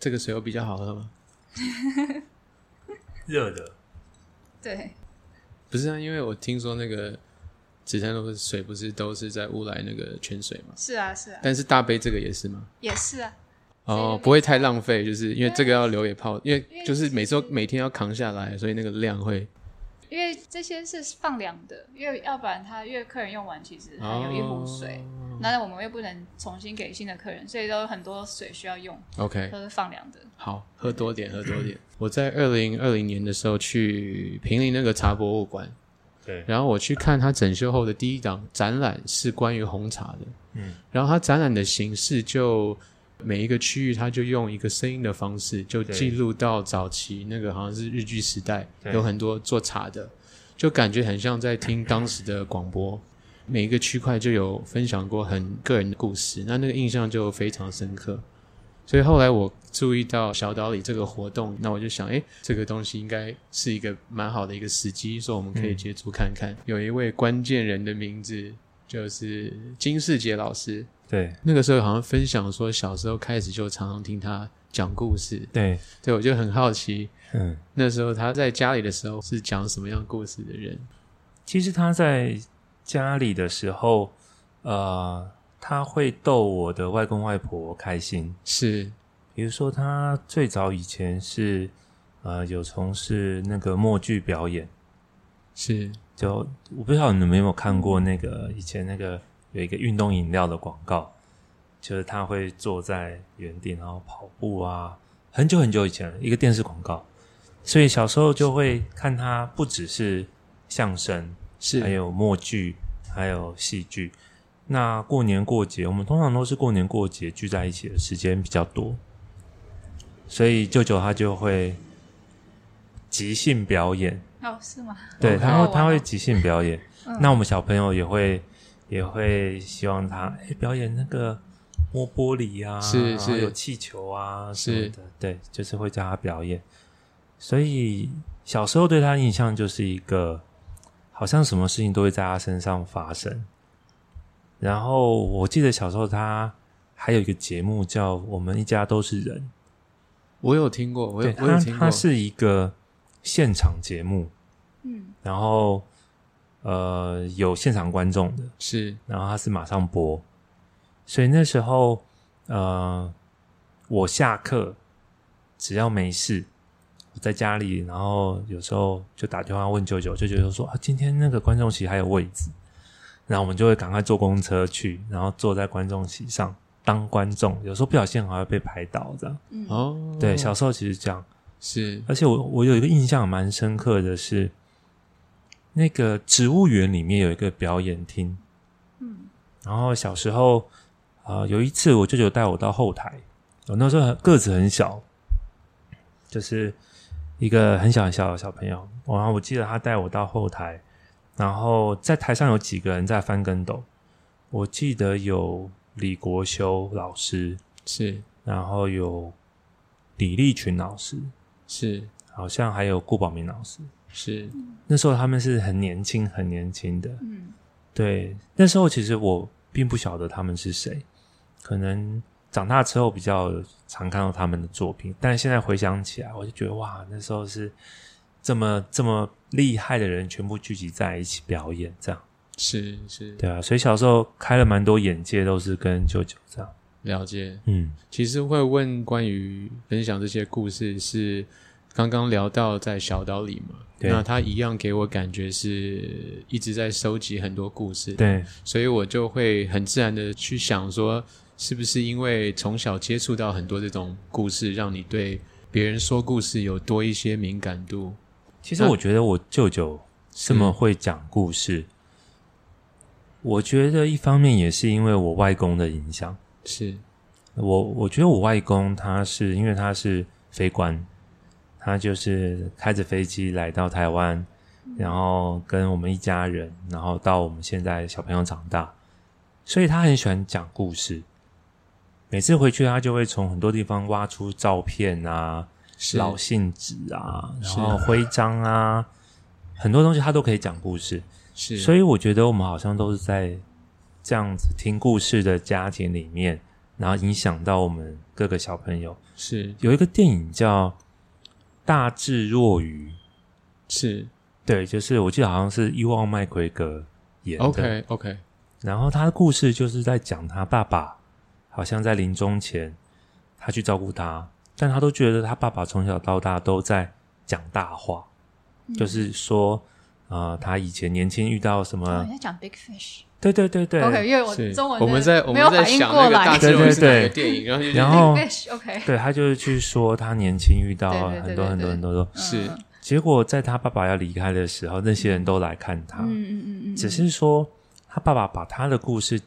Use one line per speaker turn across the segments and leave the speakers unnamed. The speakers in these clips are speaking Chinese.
这个水有比较好喝吗？
热的，
对，
不是啊，因为我听说那个紫山路的水不是都是在乌来那个泉水嘛，
是啊是啊，
但是大杯这个也是吗？
也是啊，
哦，不会太浪费，就是因为这个要留给泡，因为就是每周每天要扛下来，所以那个量会
因为这些是放凉的，因为要不然他因为客人用完，其实还有一壶水，
哦
那我们又不能重新给新的客人，所以都有很多水需要用
，OK，
都是放凉的。
好，喝多点，喝多点。我在二零二零年的时候去平林那个茶博物馆，
对，
然后我去看他整修后的第一档展览是关于红茶的，
嗯，
然后它展览的形式就每一个区域，它就用一个声音的方式，就
对
记录到早期那个好像是日据时代，有很多做茶的，就感觉很像在听当时的广播。每一个区块就有分享过很个人的故事，那那个印象就非常深刻。所以后来我注意到小岛里这个活动，那我就想，诶，这个东西应该是一个蛮好的一个时机，说我们可以
嗯
接触看看。有一位关键人的名字就是金世杰老师，
对
那个时候好像分享说，小时候开始就常常听他讲故事，
对，
对我就很好奇，
嗯，
那时候他在家里的时候是讲什么样故事的人？
其实他在家里的时候，呃，他会逗我的外公外婆开心。
是。
比如说，他最早以前是呃有从事那个默剧表演，
是。
就我不知道你们有没有看过那个以前那个有一个运动饮料的广告，就是他会坐在原地然后跑步啊，很久很久以前一个电视广告，所以小时候就会看他不只是相声，
是
还有默剧，还有戏剧。那过年过节，我们通常都是过年过节聚在一起的时间比较多，所以舅舅他就会即兴表演，
哦，是吗？
对，
哦
他会他会即兴表演。
嗯
那我们小朋友也会也会希望他哎表演那个摸玻璃啊，
是
然后
是
有气球啊什
是
么的，对，就是会叫他表演。所以小时候对他印象就是一个好像什么事情都会在他身上发生。然后我记得小时候他还有一个节目叫《我们一家都是人》，
我有听过，我有
对他
我有听过。
他，是一个现场节目，
嗯，
然后呃有现场观众的，
是。
然后他是马上播，所以那时候呃我下课只要没事，我在家里，然后有时候就打电话问舅舅，舅舅就说啊今天那个观众席还有位置，然后我们就会赶快坐公车去，然后坐在观众席上当观众，有时候不小心还会被拍到这样。
嗯，
哦，
对，小时候其实这样。
是
而且我我有一个印象蛮深刻的是，那个植物园里面有一个表演厅，
嗯，
然后小时候啊、有一次我舅舅带我到后台，我那时候个子很小，就是一个很小很小的小朋友，然后我记得他带我到后台，然后在台上有几个人在翻跟斗，我记得有李国修老师，
是。
然后有李立群老师，
是。
好像还有顾宝明老师。
是。
那时候他们是很年轻、很年轻的，
嗯，
对。那时候其实我并不晓得他们是谁，可能长大之后比较常看到他们的作品，但现在回想起来，我就觉得哇，那时候是这么这么厉害的人全部聚集在一起表演，这样
是是，
对啊。所以小时候开了蛮多眼界，都是跟舅舅这样。
了解。
嗯，
其实会问关于分享这些故事，是刚刚聊到在小岛里嘛？那他一样给我感觉是一直在收集很多故事，，
对，
所以我就会很自然的去想说，是不是因为从小接触到很多这种故事，让你对别人说故事有多一些敏感度？
其实我觉得我舅舅这么会讲故事，我觉得一方面也是因为我外公的影响。
是
我我觉得我外公他是因为他是飞官，他就是开着飞机来到台湾，然后跟我们一家人，然后到我们现在小朋友长大，所以他很喜欢讲故事。每次回去，他就会从很多地方挖出照片啊、
是。
老信纸啊，然后徽章啊，很多东西他都可以讲故事。
是，
所以我觉得我们好像都是在这样子听故事的家庭里面，然后影响到我们各个小朋友。
是。
有一个电影叫《大智若愚》，
是。
对，就是我记得好像是伊旺麦奎格演的。
，OK OK，
然后他的故事就是在讲他爸爸好像在临终前，他去照顾他，但他都觉得他爸爸从小到大都在讲大话，
嗯。
就是说，呃，他以前年轻遇到什
哦
么
你，在讲 Big Fish。
对对对对。
OK，因为我
是。
中文
我们在我
没有
们在
反应过
想那个大
来。
智若愚是哪
对对对。
个电影，然后就
然后
OK。
对他就是去说他年轻遇到很多很多很多多，
是。
嗯
结果在他爸爸要离开的时候，那些人都来看他，
嗯嗯嗯嗯，
只是说他爸爸把他的故事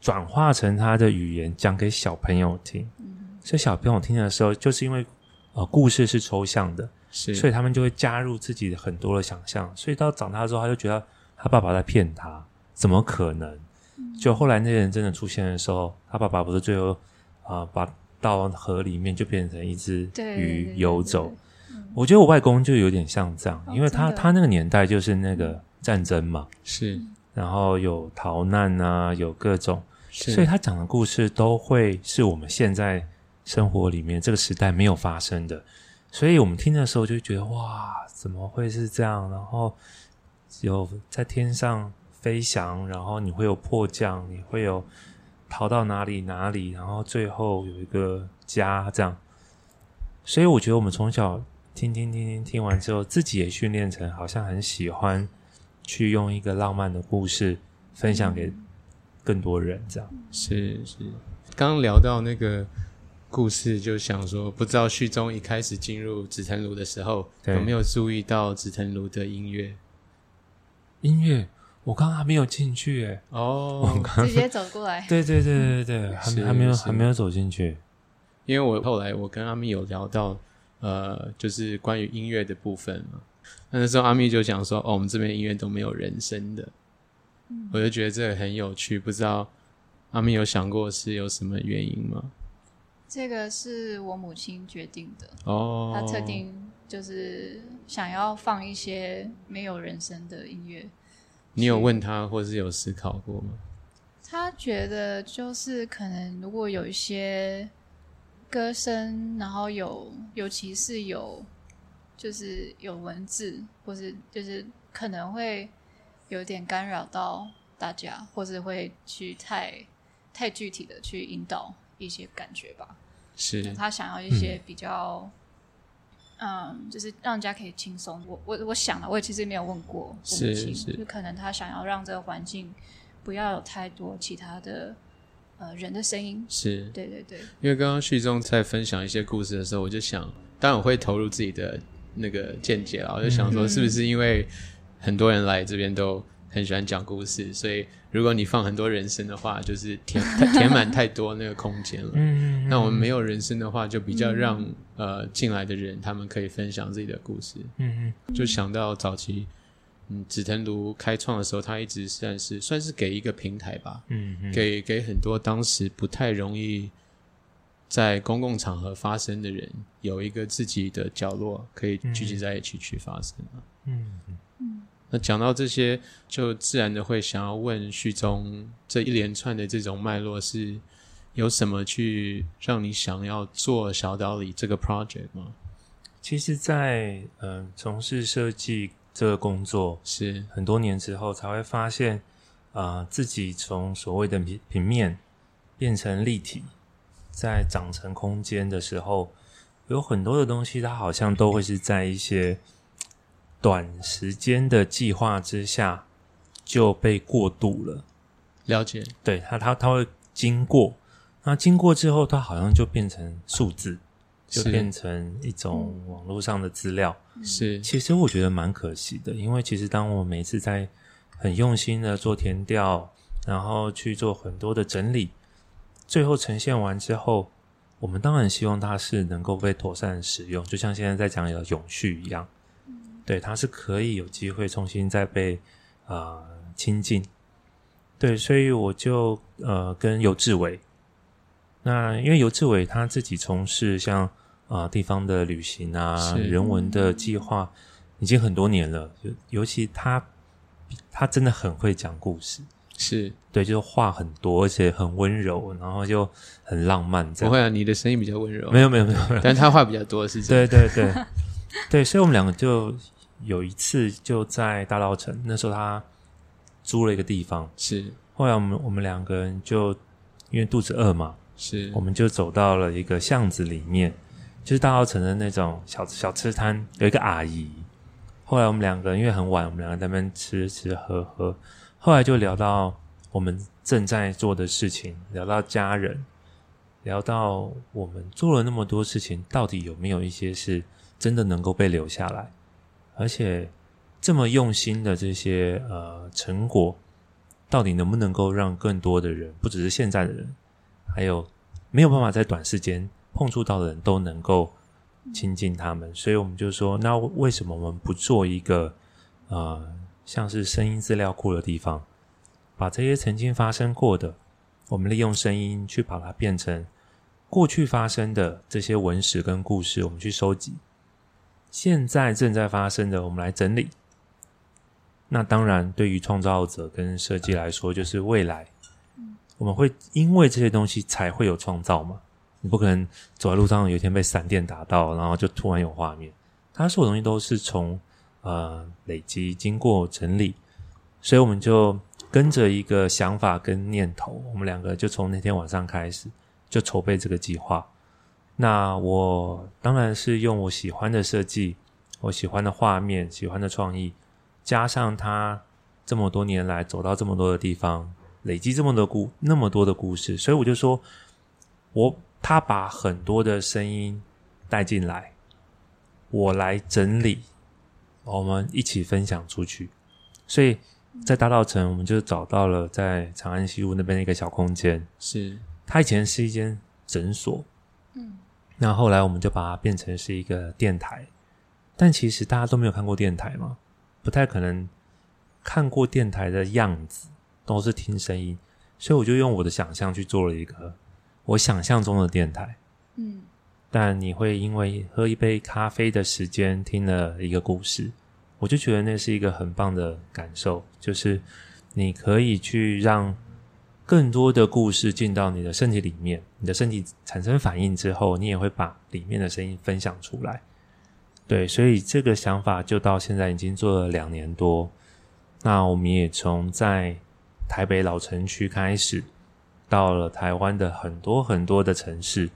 转化成他的语言讲给小朋友听，所以小朋友听的时候，就是因为呃故事是抽象的，
是，
所以他们就会加入自己很多的想象，所以到长大之后，他就觉得他爸爸在骗他，怎么可能？就后来那些人真的出现的时候，他爸爸不是最后啊、呃把到河里面就变成一只鱼游走。。我觉得我外公就有点像这样，
哦
因为他他那个年代就是那个战争嘛，
是
然后有逃难啊，有各种，
是，
所以他讲的故事都会是我们现在生活里面这个时代没有发生的，所以我们听的时候就会觉得哇，怎么会是这样？然后有在天上飞翔，然后你会有迫降，你会有逃到哪里哪里，然后最后有一个家这样。所以我觉得我们从小听听听听听完之后，自己也训练成好像很喜欢去用一个浪漫的故事分享给更多人，这样。
是是，刚刚聊到那个故事，就想说，不知道旭中一开始进入紫藤庐的时候，有没有注意到紫藤庐的音乐？
音乐，我刚刚还没有进去诶。
哦，
直接走过来。
对对对对对，还没还没有还没有走进去。
因为我后来我跟阿咪有聊到，呃，就是关于音乐的部分嘛。那那时候阿咪就讲说，哦，我们这边音乐都没有人声的，我就觉得这个很有趣，不知道阿咪有想过是有什么原因吗？
这个是我母亲决定的，
哦，
她特定就是想要放一些没有人声的音乐。
你有问她，或是有思考过吗？
她觉得就是可能如果有一些歌声，然后有尤其是有就是有文字，或是就是可能会有点干扰到大家，或是会去太太具体的去引导一些感觉吧。
是
他想要一些比较，嗯就是让人家可以轻松。我我我想了，我也其实没有问过
是
亲，
是
就可能他想要让这个环境不要有太多其他的呃人的声音。
是，
对对对，
因为刚刚旭中在分享一些故事的时候，我就想，当然我会投入自己的那个见解啦，我就想说，
嗯
是不是因为很多人来这边都很喜欢讲故事，所以如果你放很多人声的话，就是填填满太多那个空间了。
嗯，
那我们没有人声的话，就比较让、呃进来的人他们可以分享自己的故事。
嗯
就想到早期，嗯，紫藤庐开创的时候，它一直算是算是给一个平台吧，
嗯嗯，
给给很多当时不太容易在公共场合发生的人，有一个自己的角落可以聚集在一起去发生啊。
嗯
那讲到这些，就自然的会想要问旭中，这一连串的这种脉络是有什么去让你想要做小岛里这个 project 吗？
其实在，嗯从事设计这个工作
是
很多年之后，才会发现，啊、自己从所谓的平平面变成立体，在长成空间的时候，有很多的东西，它好像都会是在一些短时间的计划之下就被过度了。
了解，
对它，它它会经过，那经过之后，它好像就变成数字，就变成一种网络上的资料。
是。
其实我觉得蛮可惜的，因为其实当我每次在很用心的做填调，然后去做很多的整理，最后呈现完之后，我们当然希望它是能够被妥善使用，就像现在在讲的永续一样，对，他是可以有机会重新再被呃亲近。对，所以我就呃跟尤志伟，那因为尤志伟他自己从事像啊、呃地方的旅行啊、人文的计划，已经很多年了。尤尤其他他真的很会讲故事，
是
对，就是话很多，而且很温柔，然后就很浪漫，
不会啊，你的声音比较温柔，
没有没有没有
但他话比较多，是这
对
样。
对对 对，所以我们两个就有一次就在大稻城，那时候他租了一个地方，
是。
后来我们我们两个人就因为肚子饿嘛，
是。
我们就走到了一个巷子里面，就是大稻城的那种小小吃摊，有一个阿姨。后来我们两个因为很晚，我们两个在那边吃吃喝喝，后来就聊到我们正在做的事情，聊到家人，聊到我们做了那么多事情，到底有没有一些是真的能够被留下来，而且这么用心的这些呃成果，到底能不能够让更多的人，不只是现在的人，还有没有办法在短时间碰触到的人都能够亲近他们，所以我们就说，那为什么我们不做一个呃像是声音资料库的地方，把这些曾经发生过的，我们利用声音去把它变成过去发生的这些文史跟故事，我们去收集，现在正在发生的，我们来整理。那当然，对于创造者跟设计来说，就是未来，我们会因为这些东西才会有创造嘛。你不可能走在路上有一天被闪电打到，然后就突然有画面。它所有东西都是从呃累积、经过整理，所以我们就跟着一个想法跟念头，我们两个就从那天晚上开始就筹备这个计划。那我当然是用我喜欢的设计，我喜欢的画面、喜欢的创意，加上他这么多年来走到这么多的地方，累积这么多故那么多的故事，所以我就说，我他把很多的声音带进来，我来整理，我们一起分享出去。所以在大道城，我们就找到了在长安西路那边的一个小空间，
是。
它以前是一间诊所，
嗯，
那后来我们就把它变成是一个电台，但其实大家都没有看过电台嘛，不太可能看过电台的样子，都是听声音，所以我就用我的想象去做了一个我想象中的电台。
嗯
但你会因为喝一杯咖啡的时间听了一个故事，我就觉得那是一个很棒的感受，就是你可以去让更多的故事进到你的身体里面，你的身体产生反应之后，你也会把里面的声音分享出来。对，所以这个想法就到现在已经做了两年多。那我们也从在台北老城区开始，到了台湾的很多很多的城市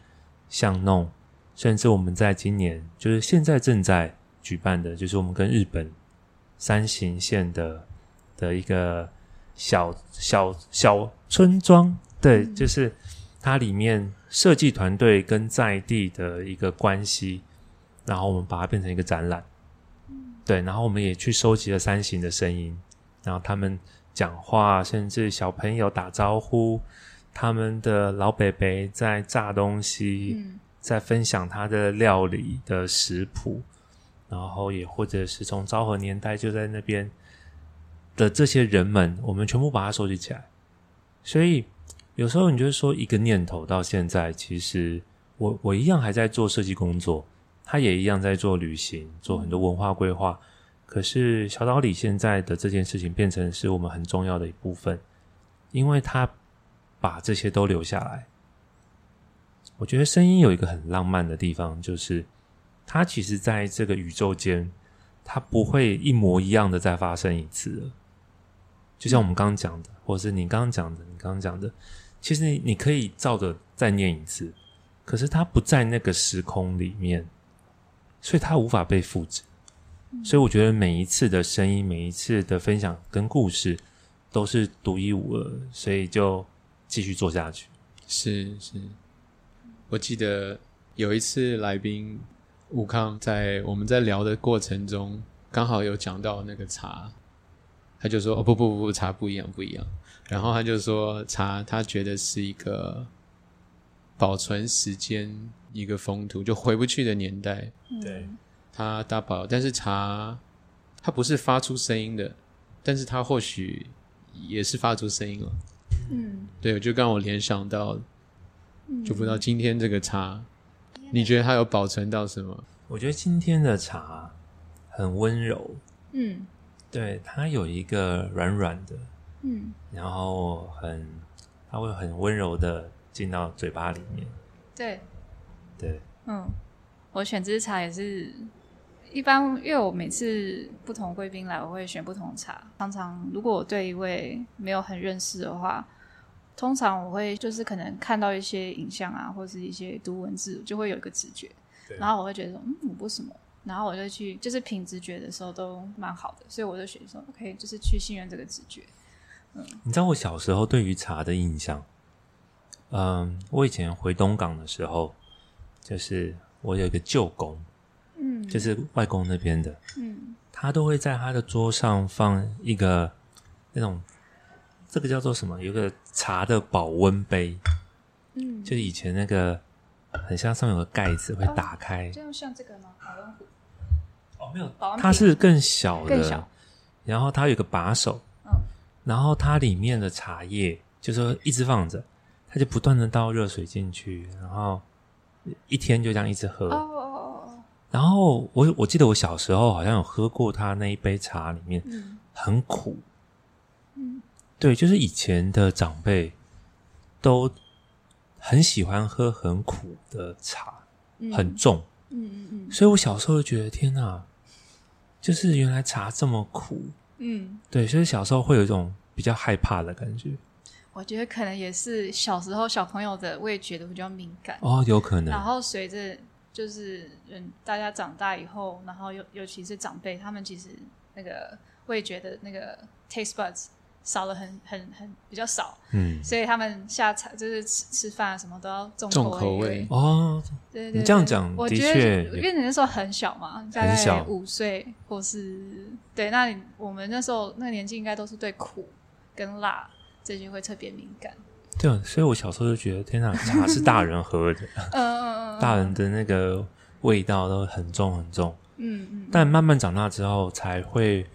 巷弄，甚至我们在今年，就是现在正在举办的，就是我们跟日本山形县的的一个小小小村庄，对，
嗯。
就是它里面设计团队跟在地的一个关系，然后我们把它变成一个展览，对，然后我们也去收集了山形的声音，然后他们讲话，甚至小朋友打招呼，他们的老伯伯在炸东西，
嗯。
在分享他的料理的食谱，然后也或者是从昭和年代就在那边的这些人们，我们全部把它收集起来。所以有时候你就是说一个念头到现在，其实我我一样还在做设计工作，他也一样在做旅行，做很多文化规划。可是小岛里现在的这件事情变成是我们很重要的一部分，因为他把这些都留下来。我觉得声音有一个很浪漫的地方，就是它其实在这个宇宙间，它不会一模一样的再发生一次。就像我们刚刚讲的，或者是你刚刚讲的，你刚刚讲的，其实你你可以照着再念一次，可是它不在那个时空里面，所以它无法被复制。所以我觉得每一次的声音，每一次的分享跟故事，都是独一无二，所以就继续做下去。
是是，我记得有一次来宾吴康在我们在聊的过程中，刚好有讲到那个茶，他就说：“哦不不不不，茶不一样不一样。”然后他就说茶他觉得是一个保存时间一个风土，就回不去的年代，
对。
他大保，但是茶它不是发出声音的，但是它或许也是发出声音了。
嗯。
对，就刚我联想到，
嗯，
就不知道今天这个茶，你觉得它有保存到什么？
我觉得今天的茶很温柔，
嗯
对它有一个软软的，
嗯
然后很它会很温柔的进到嘴巴里面。
对，
对，
嗯，我选这支茶也是一般，因为我每次不同贵宾来，我会选不同茶。常常如果我对一位没有很认识的话，通常我会就是可能看到一些影像啊，或是一些读文字，就会有一个直觉，然后我会觉得说，嗯，为什么？然后我就去，就是凭直觉的时候都蛮好的，所以我就选说，OK，就是去信任这个直觉。
嗯你知道我小时候对于茶的印象，嗯，我以前回东港的时候，就是我有一个舅公，
嗯，
就是外公那边的，
嗯
他都会在他的桌上放一个那种，这个叫做什么？有个茶的保温杯，
嗯，
就是以前那个很像上面有个盖子会打开，
就像这个吗？保温壶，
哦，没有
保
它是更小的，
更小，
然后它有个把手，
嗯。
然后它里面的茶叶就是说一直放着，它就不断的倒热水进去，然后一天就这样一直喝。
哦哦哦哦，
然后我我记得我小时候好像有喝过它那一杯茶，里面
嗯。
很苦。
嗯。
对，就是以前的长辈都很喜欢喝很苦的茶，
嗯，
很重，
嗯嗯嗯。
所以我小时候就觉得天哪，就是原来茶这么苦。
嗯，
对，所以小时候会有一种比较害怕的感觉。
我觉得可能也是小时候小朋友的味觉都比较敏感，
哦，有可能
然。后随着就是嗯大家长大以后，然后尤尤其是长辈，他们其实那个味觉的那个 taste buds 少了很很很比较少，
嗯，
所以他们下菜就是吃吃饭啊什么都要重
重
口
口味。
哦，
对对对，
你这样讲的
我觉
确
得因为你那时候很小嘛，大概五岁或是对，那你我们那时候那个年纪应该都是对苦跟辣这些会特别敏感。
对，所以我小时候就觉得天哪，茶 是大人喝的，
嗯嗯嗯，
大人的那个味道都很重很重。
嗯嗯，
但慢慢长大之后，才会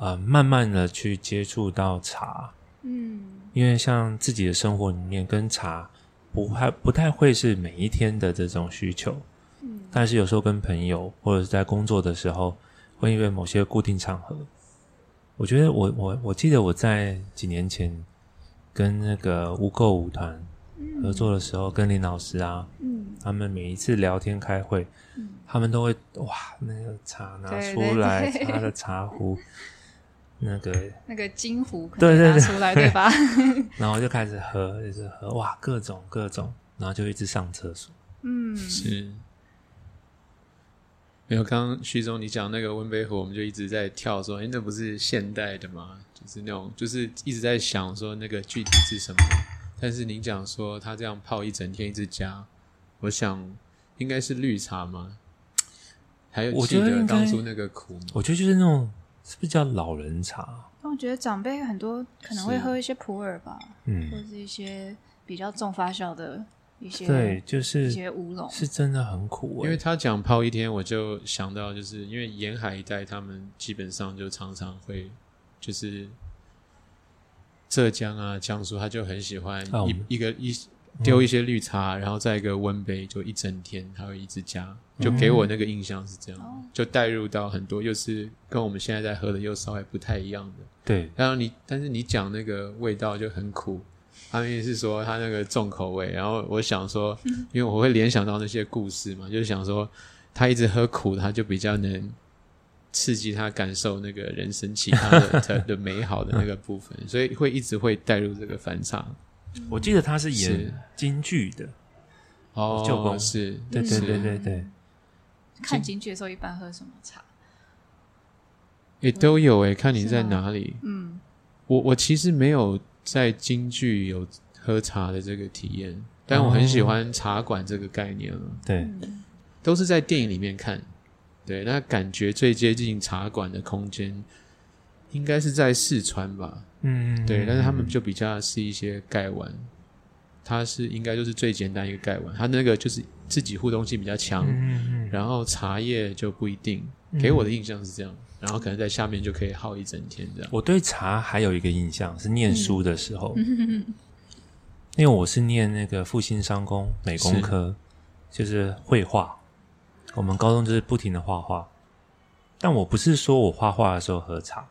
呃慢慢的去接触到茶，
嗯。
因为像自己的生活里面跟茶不太不太会是每一天的这种需求，
嗯。
但是有时候跟朋友或者是在工作的时候，会因为某些固定场合，我觉得我我我记得我在几年前跟那个无垢舞团合作的时候，跟林老师啊，
嗯。
他们每一次聊天开会，
嗯。
他们都会哇那个茶拿出来，他的茶壶，那个，
那个金壶可
对对对
能拿出来对吧？
然后就开始喝，就是喝，哇各种各种，然后就一直上厕所。
嗯
是。没有，刚刚徐总你讲那个温杯壶，我们就一直在跳说，哎，那不是现代的吗？就是那种，就是一直在想说那个具体是什么。但是您讲说他这样泡一整天一直加，我想应该是绿茶吗？还有
我
记得当初那个苦吗？
我觉得就是那种是不是叫老人茶？
但我觉得长辈很多可能会喝一些普洱吧，嗯或
嗯，
者是一些比较重发酵的一些
对，就是一
些乌龙。
是真的很苦、欸，
因为他讲泡一天，我就想到，就是因为沿海一带，他们基本上就常常会，就是浙江啊、江苏，他就很喜欢一、一个一丢一些绿茶，然后再一个温杯，就一整天还会一直加，就给我那个印象是这样，
哦
就带入到很多又是跟我们现在在喝的又稍微不太一样的。
对
然后你，但是你讲那个味道就很苦，他们也是说他那个重口味。然后我想说，因为我会联想到那些故事嘛，就是想说他一直喝苦，他就比较能刺激他感受那个人生其他的 的的美好的那个部分，所以会一直会带入这个反差。
我记得他是
是。
演京剧的，
哦，
舅公
是，
对对
是。
对对对，
看京剧的时候一般喝什么茶？
也都有诶，看你在哪里。
嗯。
我我其实没有在京剧有喝茶的这个体验，但我很喜欢茶馆这个概念了。
对，
嗯
都是在电影里面看。对，那感觉最接近茶馆的空间，应该是在四川吧？
嗯，
对，但是他们就比较是一些盖碗，它是应该就是最简单一个盖碗，它那个就是自己互动性比较强，
嗯嗯嗯，
然后茶叶就不一定。给我的印象是这样，然后可能在下面就可以耗一整天这样。
我对茶还有一个印象是念书的时候，
嗯
因为我是念那个复兴商工美工科，就是绘画。我们高中就是不停的画画，但我不是说我画画的时候喝茶，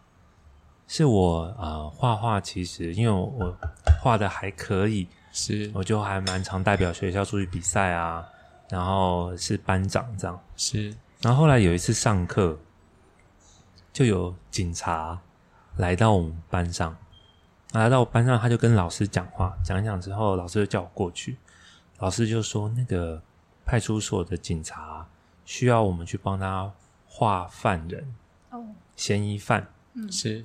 是我呃画画，其实因为我我画的还可以，
是。
我就还蛮常代表学校出去比赛啊，然后是班长这样。
是。
然后后来有一次上课，就有警察来到我们班上，来到我班上，他就跟老师讲话，讲一讲之后，老师就叫我过去，老师就说那个派出所的警察需要我们去帮他画犯人，
哦，
嫌疑犯。嗯。
是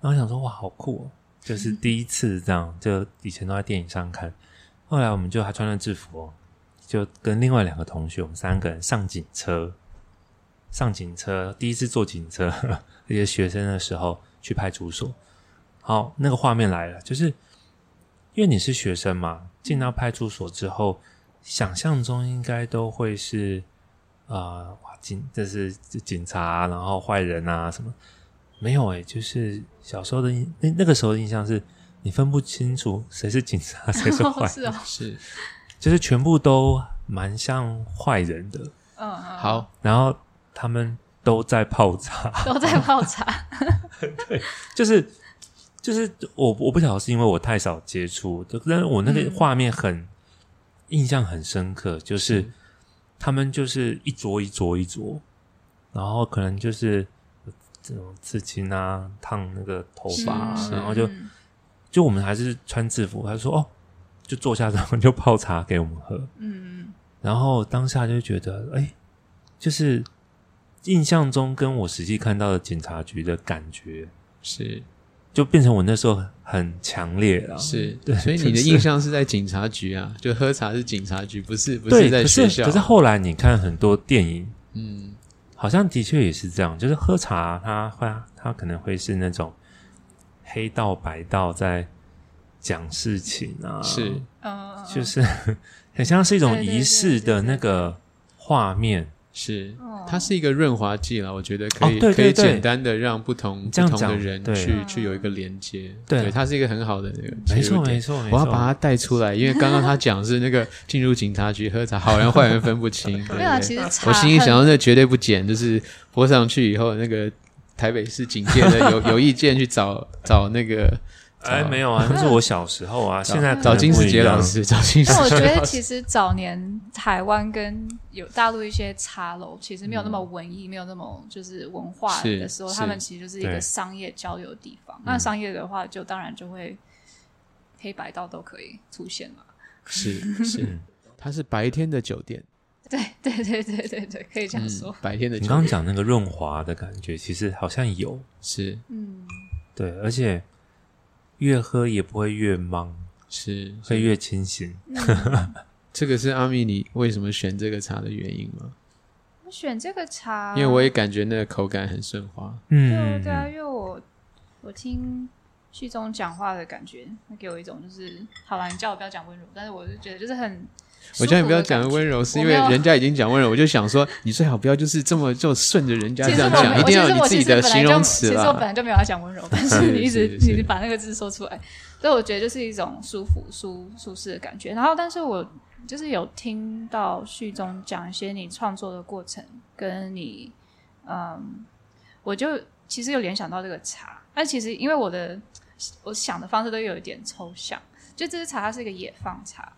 然后想说哇，好酷哦！就是第一次这样，就以前都在电影上看。后来我们就还穿着制服哦，就跟另外两个同学，我们三个人上警车，上警车，第一次坐警车，一些学生的时候去派出所。好，那个画面来了，就是因为你是学生嘛，进到派出所之后，想象中应该都会是呃，哇，警这是警察，然后坏人啊什么。没有诶、就是小时候的印那那个时候的印象是，你分不清楚谁是警察，谁是坏人，
是哦，
是。
就是全部都蛮像坏人的。
嗯嗯，
好，
然后他们都在泡茶，
都在泡茶，对。
就是就是我我不晓得是因为我太少接触，但是我那个
嗯。
画面很、印象很深刻，就是
是。
他们就是一桌一桌一桌，然后可能就是这种刺青啊，烫那个头发然后就
嗯。
就我们还是穿制服，他就说哦，就坐下之后就泡茶给我们喝，
嗯
然后当下就觉得，哎，就是印象中跟我实际看到的警察局的感觉，
是。
就变成我那时候很强烈了。
是，
对
所以你的印象是在警察局啊，就喝茶是警察局，不是不，是在
可
学校。
是可是后来你看很多电影，
嗯，
好像的确也是这样，就是喝茶，它会它可能会是那种黑道白道在讲事情啊，
是。
嗯，
就是 很像是一种仪式的那个画面。
是
哦，
它是一个润滑剂啦，我觉得可以、
哦对对
可以简单的让不同不同的人去
嗯
去有一个连接。
对
它是一个很好的那个
没错，没错，没错。
我要把它带出来，因为刚刚他讲是那个进入警察局喝茶，好人坏人分不清。对
没有啊，其实
我心里想到那绝对不减，就是播上去以后，那个台北市警界的有 有意见去找找那个
哎，没有啊，那是我小时候啊，现在
找金世杰老。师，找金世
但我觉。得其实早年台湾跟有大陆一些茶楼，其实没有那么文艺，没有那么就是文化的时候，他们其实就是一
对
个商业交流的地方。那商业的话，就当然就会黑白道都可以出现了。
是是
嗯，
它是白天的酒店，
对对对对对对，可以这样
嗯
说。，
白天的
你刚刚讲那个润滑的感觉，其实好像有
是
嗯，
对，而且越喝也不会越忙，
是
会越清醒。
这个是阿米你为什么选这个茶的原因吗？
我选这个茶，
因为我也感觉那个口感很顺滑，
嗯，
对啊，因为我我听旭中讲话的感觉，他给我一种就是，好了，你叫我不要讲温柔，但是我就觉得就是很，
我叫你不要讲温柔，是因为人家已经讲温柔，我就想说你最好不要就是这么就顺着人家这样讲，一定要有自己的形容词
其实我本。来就没有要讲温柔，但是 你一直你把那个字说出来，所以我觉得就是一种舒服、舒舒适的感觉。然后，但是我就是有听到序中讲一些你创作的过程，跟你，嗯，我就其实有联想到这个茶，但其实因为我的我想的方式都有一点抽象，就这支茶它是一个野放茶。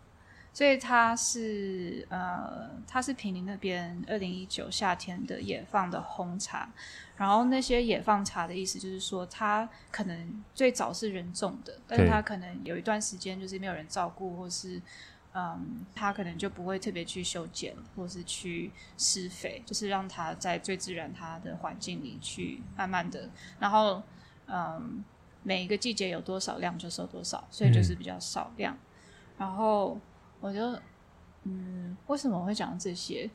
所以它是呃，它是平林那边二零一九夏天的野放的红茶，然后那些野放茶的意思就是说，它可能最早是人种的，但是它可能有一段时间就是没有人照顾，或是嗯，它可能就不会特别去修剪，或是去施肥，就是让它在最自然它的环境里去慢慢的，然后嗯，每一个季节有多少量就收多少，所以就是比较少量。然后我就嗯，为什么会讲这些？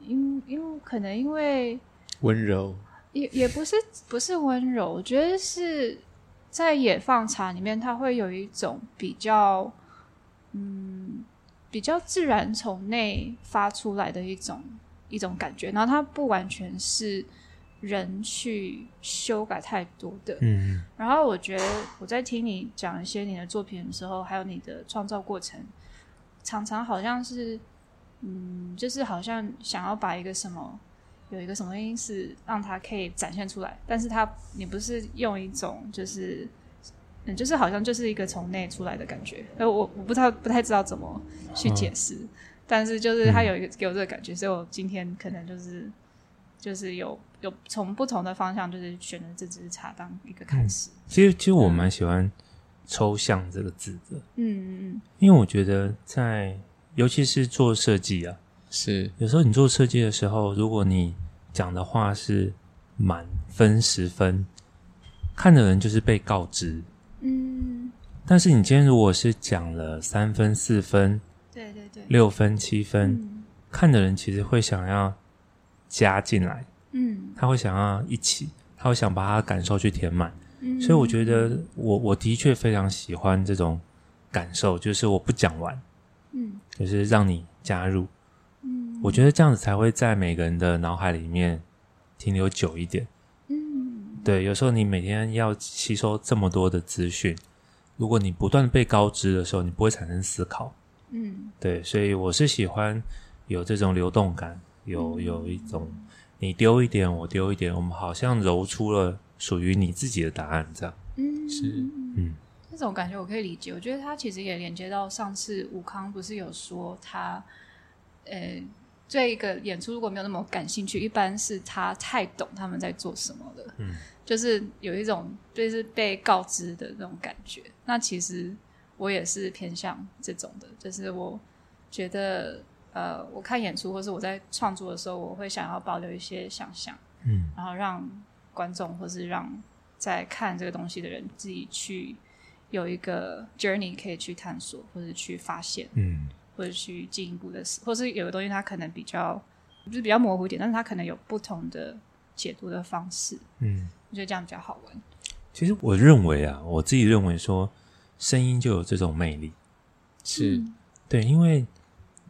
因因为可能因为
温柔
也也不是不是温柔，我觉得是在野放茶里面，它会有一种比较嗯比较自然从内发出来的一种一种感觉，然后它不完全是人去修改太多的，
嗯，
然后我觉得我在听你讲一些你的作品的时候，还有你的创造过程，常常好像是，嗯，就是好像想要把一个什么有一个什么东西是让它可以展现出来，但是它你不是用一种就是嗯，就是好像就是一个从内出来的感觉，呃，我我不太不太知道怎么去解释，但是就是它有一个给我这个感觉，所以我今天可能就是就是有有从不同的方向，就是选择这支茶当一个开始。
其实其实我蛮喜欢抽象这个字的，
嗯嗯
因为我觉得在尤其是做设计啊，
是。
有时候你做设计的时候，如果你讲的话是满分十分，看的人就是被告知。
嗯，
但是你今天如果是讲了三分、四分、
对对对，
六分、七分，
嗯。
看的人其实会想要加进来，
嗯。
他会想要一起，他会想把他的感受去填满。
嗯，
所以我觉得我我的确非常喜欢这种感受，就是我不讲完，
嗯
就是让你加入。
嗯，
我觉得这样子才会在每个人的脑海里面停留久一点。
嗯
对，有时候你每天要吸收这么多的资讯，如果你不断被告知的时候，你不会产生思考。
嗯
对，所以我是喜欢有这种流动感，有有一种你丢一点，我丢一点，我们好像揉出了属于你自己的答案，这样。
嗯，
是
嗯
这种感觉我可以理解。我觉得他其实也连接到上次武康不是有说他，呃，对一个演出如果没有那么感兴趣，一般是他太懂他们在做什么了，
嗯，
就是有一种就是被告知的那种感觉。那其实我也是偏向这种的，就是我觉得。呃，我看演出或是我在创作的时候，我会想要保留一些想象，
嗯
然后让观众或是让在看这个东西的人自己去有一个 journey 可以去探索，或者去发现，
嗯
或者去进一步的，或是有的东西它可能比较就是比较模糊一点，但是它可能有不同的解读的方式，
嗯。
我觉得这样比较好玩。
其实我认为啊，我自己认为说，声音就有这种魅力。
是
嗯
对，因为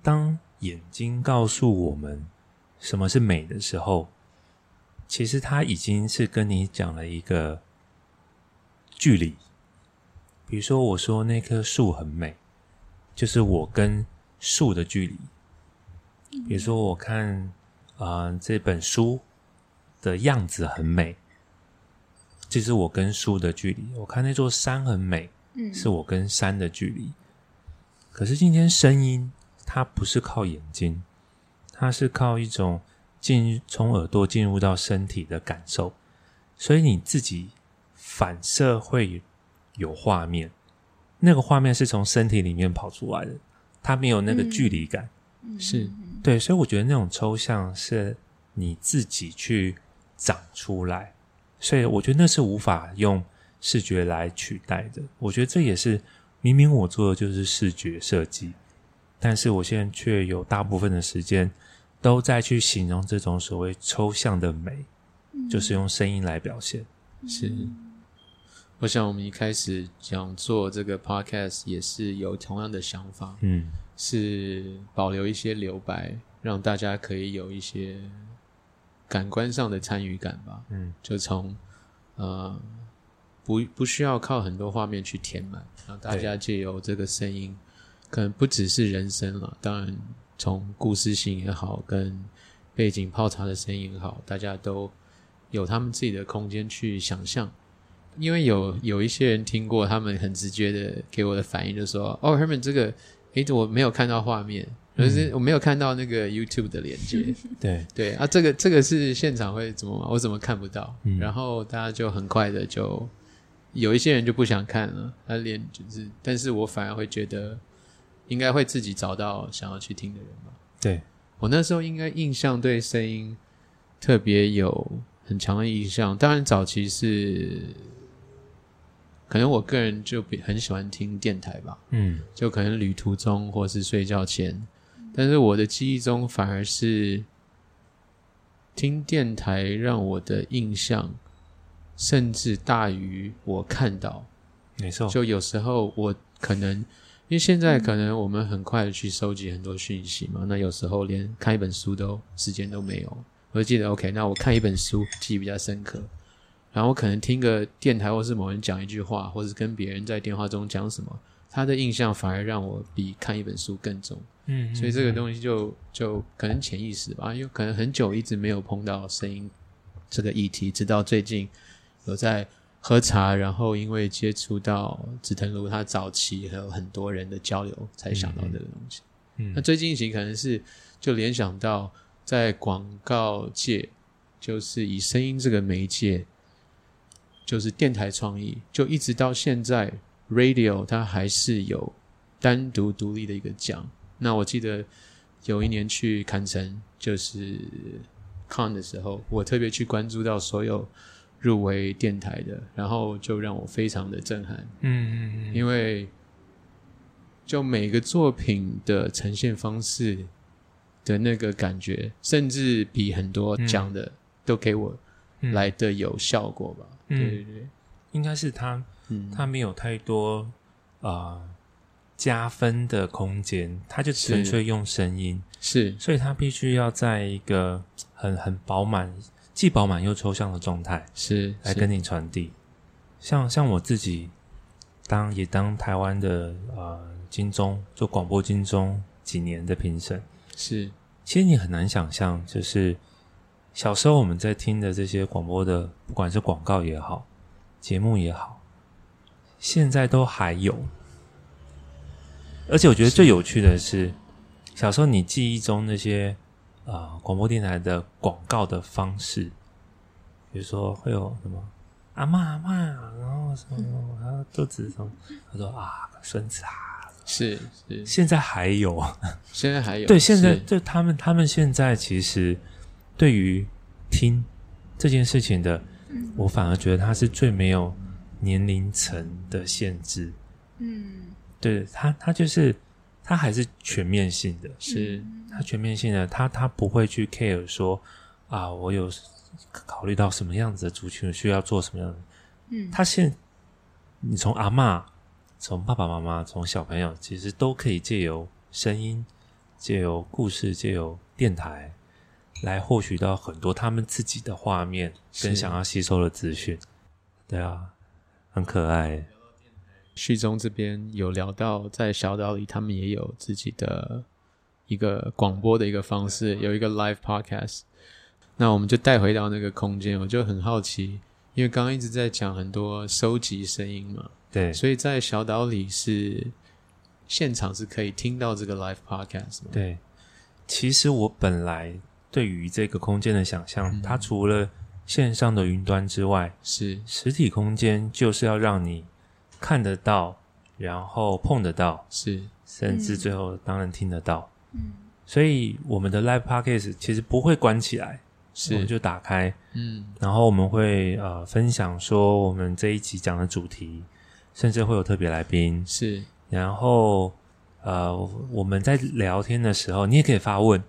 当眼睛告诉我们什么是美的时候，其实他已经是跟你讲了一个距离。比如说，我说那棵树很美，就是我跟树的距离。比如说，我看啊、呃这本书的样子很美，这是我跟书的距离。我看那座山很美，
嗯，
是我跟山的距离。可是今天声音，它不是靠眼睛，它是靠一种进从耳朵进入到身体的感受，所以你自己反射会有画面，那个画面是从身体里面跑出来的，它没有那个距离感。
嗯
是
嗯
对，所以我觉得那种抽象是你自己去长出来，所以我觉得那是无法用视觉来取代的。我觉得这也是明明我做的就是视觉设计，但是我现在却有大部分的时间都在去形容这种所谓抽象的美，
嗯
就是用声音来表现。
是。我想我们一开始讲做这个 podcast 也是有同样的想法，
嗯
是保留一些留白，让大家可以有一些感官上的参与感吧。
嗯
就从呃不不需要靠很多画面去填满，让大家借由这个声音，可能不只是人声了，当然从故事性也好，跟背景泡茶的声音也好，大家都有他们自己的空间去想象。因为有有一些人听过，他们很直接的给我的反应就说：“哦，Herman 这个，诶，我没有看到画面，就是我没有看到那个 YouTube 的连接。
对，
对啊，这个这个是现场会怎么？我怎么看不到？
嗯
然后大家就很快的就有一些人就不想看了，他连就是，但是我反而会觉得应该会自己找到想要去听的人吧。
对，
我那时候应该印象对声音特别有很强的印象，当然早期是可能我个人就比很喜欢听电台吧，
嗯
就可能旅途中或是睡觉前，但是我的记忆中反而是听电台让我的印象甚至大于我看到。
没错，
就有时候我可能因为现在可能我们很快的去收集很多讯息嘛，那有时候连看一本书都时间都没有。我就记得 OK，那我看一本书记忆比较深刻，然后我可能听个电台或是某人讲一句话，或是跟别人在电话中讲什么，他的印象反而让我比看一本书更重。
嗯，
所以这个
西，
东西就就可能潜意识吧，因为可能很久一直没有碰到声音这个议题，直到最近有在喝茶，然后因为接触到紫藤庐，他早期还有很多人的交流，才想到这个东西。那
嗯
最近一集可能是就联想到在广告界，就是以声音这个媒介，就是电台创意，就一直到现在，radio 它还是有单独独立的一个奖。那我记得有一年去坎城，就是 con 的时候，我特别去关注到所有入围电台的，然后就让我非常的震撼。
嗯嗯嗯，
因为就每个作品的呈现方式的那个感觉，甚至比很多讲的都给我
嗯。
来的有效果吧。
嗯
对对对，
应该是他
嗯，
他没有太多啊加分的空间，他就纯粹用声音，
是。
所以他必须要在一个很很饱满、既饱满又抽象的状态
是是
来跟你传递。像像我自己当也当台湾的呃金钟做广播金钟几年的评审，
是
其实你很难想象，就是小时候我们在听的这些广播的，不管是广告也好，节目也好，现在都还有。而且我觉得最有趣的是，小时候你记忆中那些啊、呃广播电台的广告的方式，比如说会有什么阿嬷阿嬷，然后什么，然后肚子什么，他说啊孙子啊，
是是，
现在还有。
现在还有
对，现在就他们，他们现在其实对于听这件事情的，我反而觉得他是最没有年龄层的限制。
嗯。
对他，他就是他还是全面性的，
是
他全面性的，他他不会去 care 说啊，我有考虑到什么样子的族群需要做什么样的。
嗯，
他现你从阿嬷、从爸爸妈妈、从小朋友，其实都可以借由声音、借由故事、借由电台来获取到很多他们自己的画面跟想要吸收的资讯。对啊，很可爱。
旭中这边有聊到，在小岛里他们也有自己的一个广播的一个方式，有一个 live podcast。那我们就带回到那个空间，我就很好奇，因为刚刚一直在讲很多收集声音嘛，
对，
所以在小岛里是现场是可以听到这个 live podcast 吗？
对，其实我本来对于这个空间的想象，
嗯
它除了线上的云端之外，
是。
实体空间就是要让你看得到，然后碰得到，
是。
甚至
嗯
最后当然听得到。
嗯。
所以我们的 live podcast 其实不会关起来，我们
是，
就打开，
嗯。
然后我们会呃分享说我们这一集讲的主题，甚至会有特别来宾，
是。
然后呃我们在聊天的时候，你也可以发问，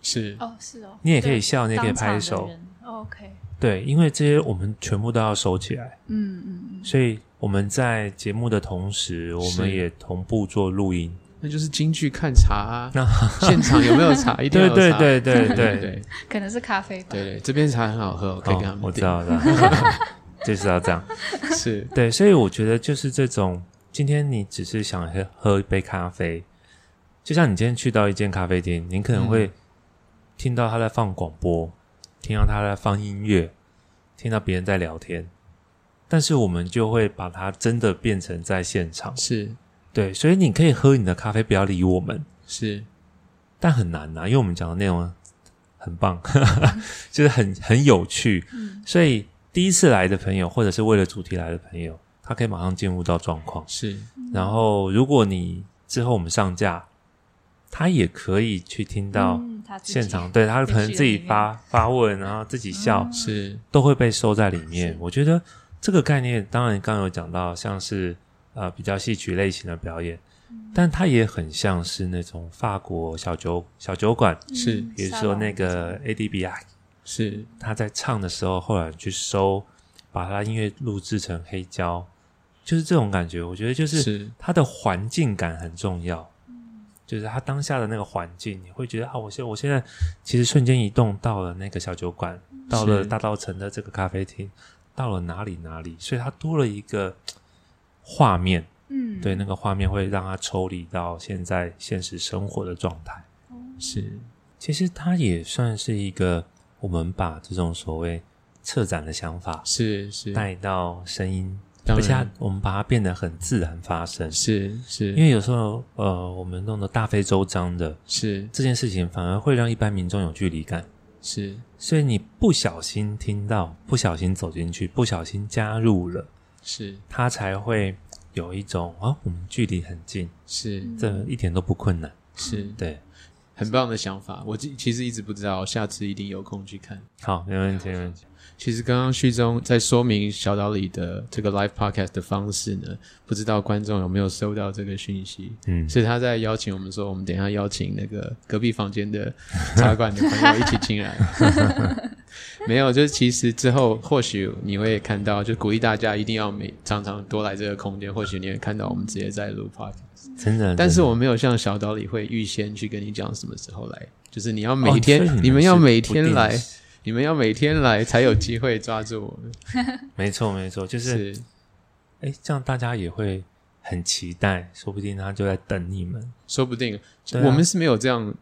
是。
哦是哦，
你也可以笑，你也可以拍手，
哦 OK，
对，因为这些我们全部都要收起来，
嗯嗯嗯，
所以我们在节目的同时，我们也同步做录音。
那就是京剧看茶啊
那，
现场有没有茶？一定要
对
有茶。
对对对
对
对
对
可能是咖啡吧，
对对，这边茶很好喝，我可以给他
哦，
们订。
我知道的，就是要这样。
是
对，所以我觉得就是这种，今天你只是想喝喝一杯咖啡，就像你今天去到一间咖啡厅，你可能会听到他在放广播，听到他在放音乐，听到别人在聊天，但是我们就会把它真的变成在现场。
是。
对，所以你可以喝你的咖啡，不要理我们，
是。
但很难呐、因为我们讲的内容很棒，就是很很有趣，
嗯。
所以第一次来的朋友，或者是为了主题来的朋友，他可以马上进入到状况。
是。
然后，如果你之后我们上架，他也可以去听到现场，对他可能自己发发问，然后自己笑，
嗯。
是。
都会被收在里面。我觉得这个概念，当然刚刚有讲到，像是呃比较戏曲类型的表演，但它也很像是那种法国小酒小酒馆，
是。
嗯
比如说那个 ADBI，
是。
他在唱的时候，后来去收，把他音乐录制成黑胶，就是这种感觉。我觉得就是
是。
它的环境感很重要，就是他当下的那个环境，你会觉得啊，我现我现在其实瞬间移动到了那个小酒馆，到了大道城的这个咖啡厅，到了哪里哪里，所以它多了一个画面，
嗯，
对，那个画面会让他抽离到现在现实生活的状态。
是
其实它也算是一个我们把这种所谓策展的想法
是是，
带到声音，
当
而且我们把它变得很自然发生。
是是，
因为有时候呃，我们弄得大费周章的
是
这件事情，反而会让一般民众有距离感。
是
所以你不小心听到，不小心走进去，不小心加入了，
是
他才会有一种啊，我们距离很近，
是
这一点都不困难。
是，
对，
很棒的想法。我其其实一直不知道，下次一定有空去看。
好，没问题，没问题。
其实刚刚旭中在说明小岛里的这个 live podcast 的方式呢，不知道观众有没有收到这个讯息？
嗯，
是他在邀请我们说，我们等一下邀请那个隔壁房间的茶馆的朋友一起进来。没有，就是其实之后或许你会看到，就鼓励大家一定要每常常多来这个空间。或许你会看到我们直接在录 podcast，
真的。
但是我没有像小岛里会预先去跟你讲什么时候来，就是你要每
哦
天，你们要每天来，
时
你们要每天来才有机会抓住我们。
没错，没错，就是
是，
哎，这样大家也会很期待，说不定他就在等你们。
说不定、
啊
我们是没有这样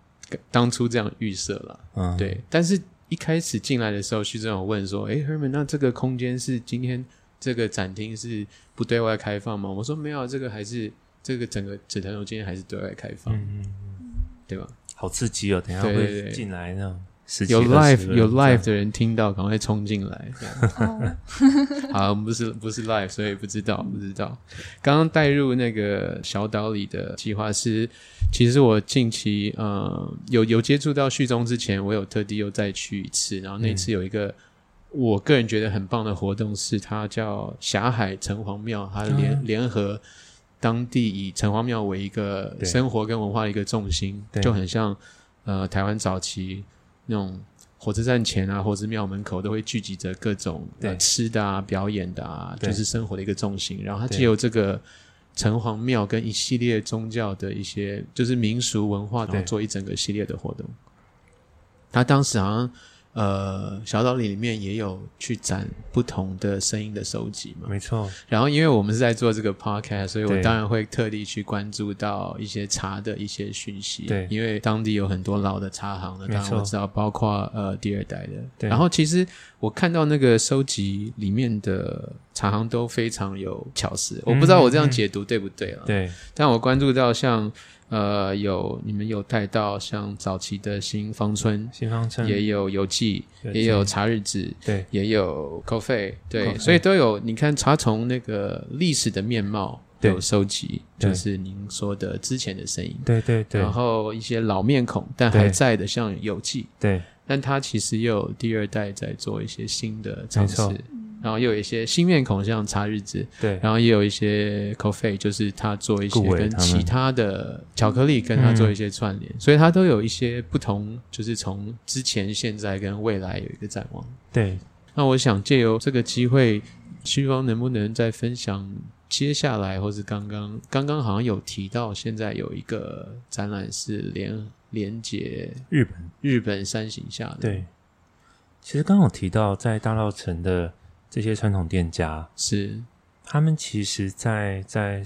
当初这样预设了。
嗯，，
对，但是一开始进来的时候，徐正有问说：“哎 e m a n 那这个空间是今天这个展厅是不对外开放吗？”我说：“没有，啊，这个还是这个整个紫藤楼今天还是对外开放，
嗯嗯嗯，
对吧？
好刺激哦！等一下会进来那种十几
有 live 有 live 的人听到，赶快冲进来。好，我 们 不是不是 live，所以不知道不知道。刚刚带入那个小岛里的计划是，其实我近期呃有有接触到旭中之前，我有特地又再去一次，然后那次有一个。我个人觉得很棒的活动是，它叫霞海城隍庙，它联、
嗯
联合当地以城隍庙为一个生活跟文化的一个重心，就很像呃台湾早期那种火车站前啊，或是庙门口都会聚集着各种呃吃的啊、表演的啊，
对
就是生活的一个重心。然后它
对
借由这个城隍庙跟一系列宗教的一些就是民俗文化，然后做一整个系列的活动。他当时好像呃小岛里里面也有去展不同的声音的收集嘛，
没错，
然后，因为我们是在做这个 podcast，所以我
对。
当然会特地去关注到一些茶的一些讯息。
对。
因为当地有很多老的茶行的，当然我知道，包括呃第二代的。
对。
然后，其实我看到那个收集里面的茶行都非常有巧思，我不知道我这样解读对不对了。，
嗯对。
但我关注到像呃有你们有带到像早期的新芳村，
新方村。
也有游记，也有
记
茶日子，
对。
也有 coffee，对所以都有。你看，茶从那个历史的面貌有收集，就是您说的之前的声音，
对对对。
然后一些老面孔但
对。
还在的，像有记，
对。
但它其实又有第二代在做一些新的尝试然后又有一些新面孔，像茶日子，
对，
然后也有一些 coffee，就是他做一些跟其他的巧克力跟他做一些串联，所以他都有一些不同，就是从之前、现在跟未来有一个展望。
对
那我想借由这个机会，希望能不能再分享接下来，或是刚刚刚刚好像有提到，现在有一个展览是连连接
日本
日本山形下的，
对。其实刚刚有提到，在大稻城的这些传统店家，
是
他们其实在在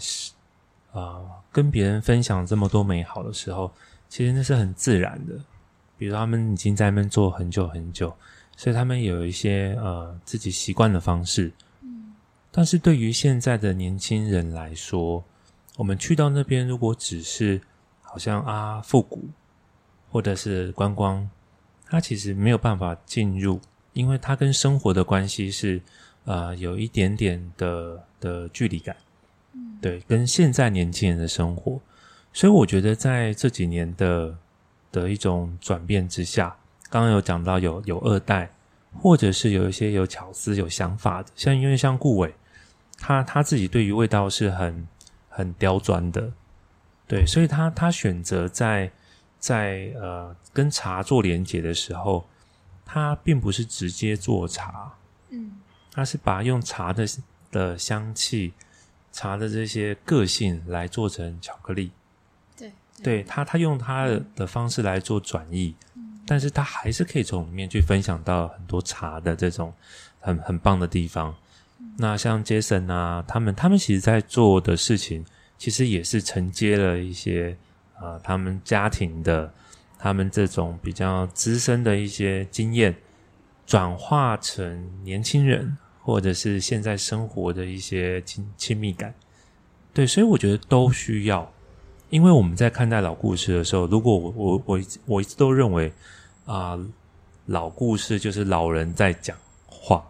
呃跟别人分享这么多美好的时候，其实那是很自然的。比如他们已经在那边做很久很久，所以他们有一些呃自己习惯的方式。但是对于现在的年轻人来说，我们去到那边，如果只是好像啊复古，或者是观光，他其实没有办法进入，因为它跟生活的关系是呃有一点点的的距离感，对，跟现在年轻人的生活，所以我觉得在这几年的的一种转变之下，刚刚有讲到有有二代，或者是有一些有巧思、有想法的，像因为像顾伟，他他自己对于味道是很很刁钻的，对，所以他他选择在在呃跟茶做连结的时候，他并不是直接做茶，
嗯。
他是把用茶的的香气、茶的这些个性来做成巧克力。
对
对。他，他用他的的方式来做转译，嗯。但是他还是可以从里面去分享到很多茶的这种很很棒的地方。那像 Jason 啊，他们他们其实在做的事情其实也是承接了一些呃他们家庭的他们这种比较资深的一些经验，转化成年轻人或者是现在生活的一些亲亲密感。对，所以我觉得都需要，因为我们在看待老故事的时候，如果我我我我一直都认为啊、老故事就是老人在讲话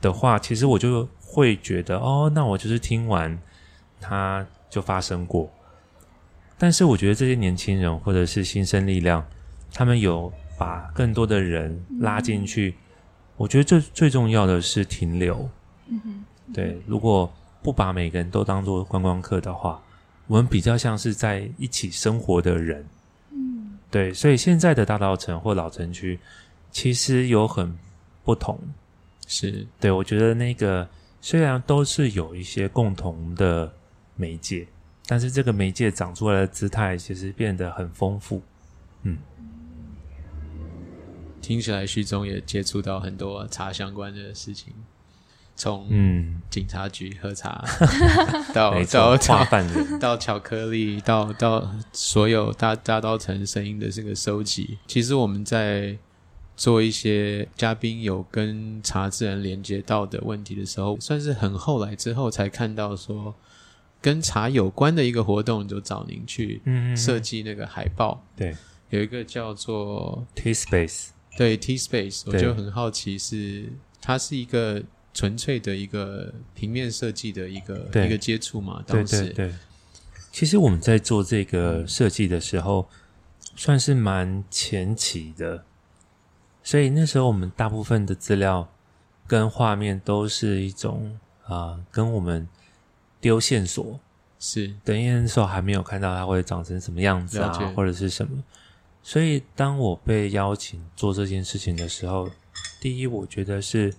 的话，其实我就会觉得哦，那我就是听完它就发生过。但是我觉得这些年轻人或者是新生力量，他们有把更多的人拉进去。我觉得最最重要的是停留。
嗯哼，
对，如果不把每个人都当做观光客的话，我们比较像是在一起生活的人。
嗯
对，所以现在的大稻城或老城区其实有很不同。
是
对我觉得那个虽然都是有一些共同的媒介，但是这个媒介长出来的姿态其实变得很丰富。
嗯听起来徐总也接触到很多茶相关的事情，从
嗯，
警察局喝茶 到
没
到
错，画
到
犯人。
到巧克力，到到所有大大稻城声音的这个收集。其实我们在做一些嘉宾有跟茶自然连接到的问题的时候，算是很后来之后才看到说跟茶有关的一个活动，就找您去
嗯，
设计那个海报。
对
有一个叫做
T Space，
对 T Space，我就很好奇是它是一个纯粹的一个平面设计的一个一个接触嘛？当时
对对。其实我们在做这个设计的时候，算是蛮前期的，所以那时候我们大部分的资料跟画面都是一种啊、跟我们丢线索，
是。
等因为那时候还没有看到它会长成什么样子啊，或者是什么。所以当我被邀请做这件事情的时候，第一，我觉得是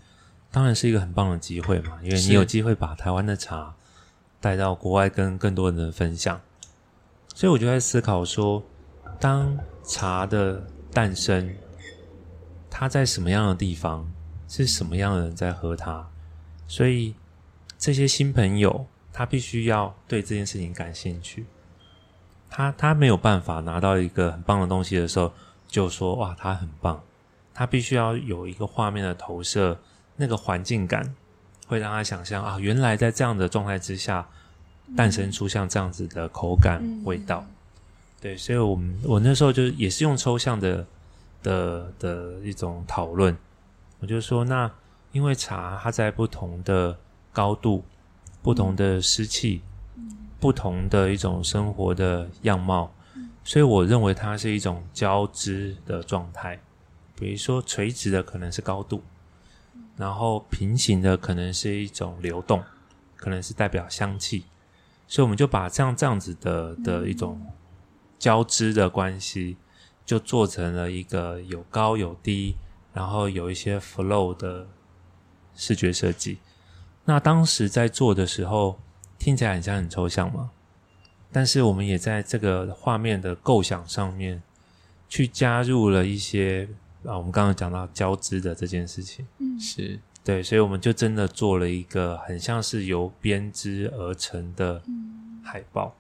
当然是一个很棒的机会嘛，因为你有机会把台湾的茶带到国外跟更多人分享。所以我就在思考说，当茶的诞生，它在什么样的地方，是什么样的人在喝它，所以这些新朋友他必须要对这件事情感兴趣。他他没有办法拿到一个很棒的东西的时候，就说哇，他很棒。他必须要有一个画面的投射，那个环境感会让他想象啊，原来在这样的状态之下，诞生出像这样子的口感、
嗯
味道。对，所以我们我那时候就也是用抽象的的的一种讨论，我就说，那因为茶它在不同的高度、不同的湿气、不同的一种生活的样貌，所以我认为它是一种交织的状态。比如说垂直的可能是高度，然后平行的可能是一种流动，可能是代表香气，所以我们就把这样这样子的的一种交织的关系，就做成了一个有高有低，然后有一些 flow 的视觉设计。那当时在做的时候，听起来很像很抽象嘛，但是我们也在这个画面的构想上面去加入了一些啊，我们刚刚讲到交织的这件事情。
嗯
是
对，所以我们就真的做了一个很像是由编织而成的
嗯
海报。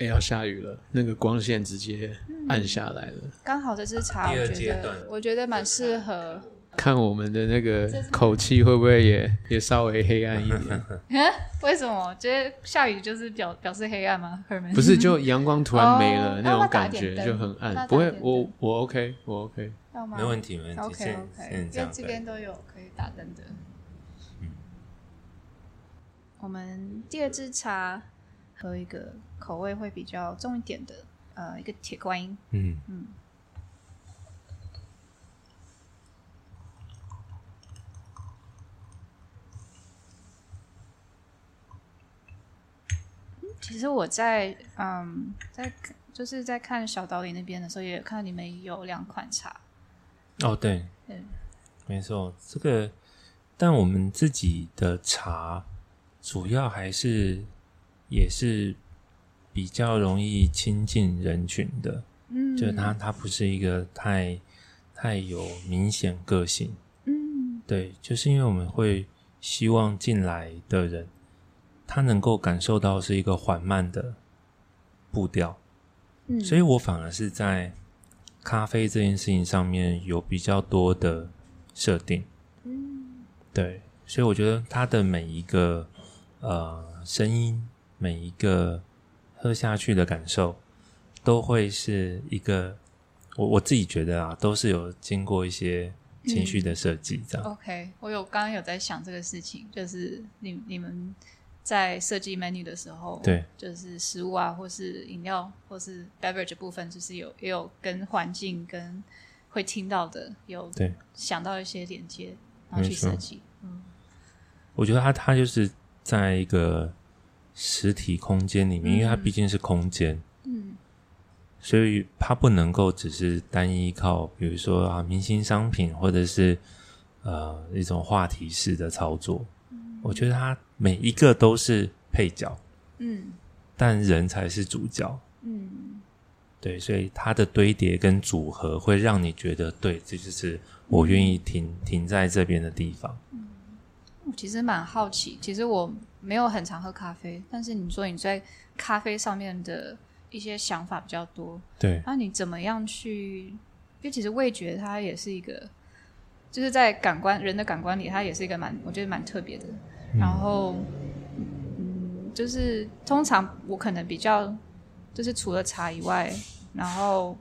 哎，要下雨了，那个光线直接暗下来了。
刚好这支茶，我觉得我觉得蛮适合。
看我们的那个口气会不会也也稍微黑暗一点？
为什么？觉得下雨就是表表示黑暗吗
不是，就阳光突然没了
哦
那种感觉就很暗。不会，我我 OK，我 OK。
没问题，没问题。
OK OK，因为
这
边都有可以打灯的。我们第二支茶喝一个口味会比较重一点的，呃，一个铁观音。
嗯
嗯其实我在嗯，在就是在看小岛里那边的时候，也有看到你们有两款茶。
哦，对，
对，
没错，这个，但我们自己的茶主要还是也是比较容易亲近人群的，
嗯，
就是它它不是一个太太有明显个性，
嗯
对，就是因为我们会希望进来的人他能够感受到是一个缓慢的步调，
嗯，
所以我反而是在咖啡这件事情上面有比较多的设定。
嗯
对，所以我觉得它的每一个呃声音，每一个喝下去的感受，都会是一个我我自己觉得啊，都是有经过一些情绪的设计，这样。
OK，我有刚刚有在想这个事情，就是你你们在设计 menu 的时候，
对，
就是食物啊，或是饮料，或是 beverage 部分，就是有也有跟环境跟会听到的有
对。
想到一些连接，然后去设计。嗯。
我觉得它它就是在一个实体空间里面，因为它
嗯
毕竟是空间，
嗯。
所以它不能够只是单依靠，比如说啊明星商品或者是呃一种话题式的操作。我觉得它每一个都是配角，
嗯
但人才是主角。
嗯
对，所以它的堆叠跟组合会让你觉得，对，这就是我愿意停、停在这边的地方。
嗯我其实蛮好奇，其实我没有很常喝咖啡，但是你说你在咖啡上面的一些想法比较多，
对，
那你怎么样去？因为其实味觉它也是一个，就是在感官人的感官里，它也是一个蛮我觉得蛮特别的。然后，嗯，就是通常我可能比较，就是除了茶以外，然后，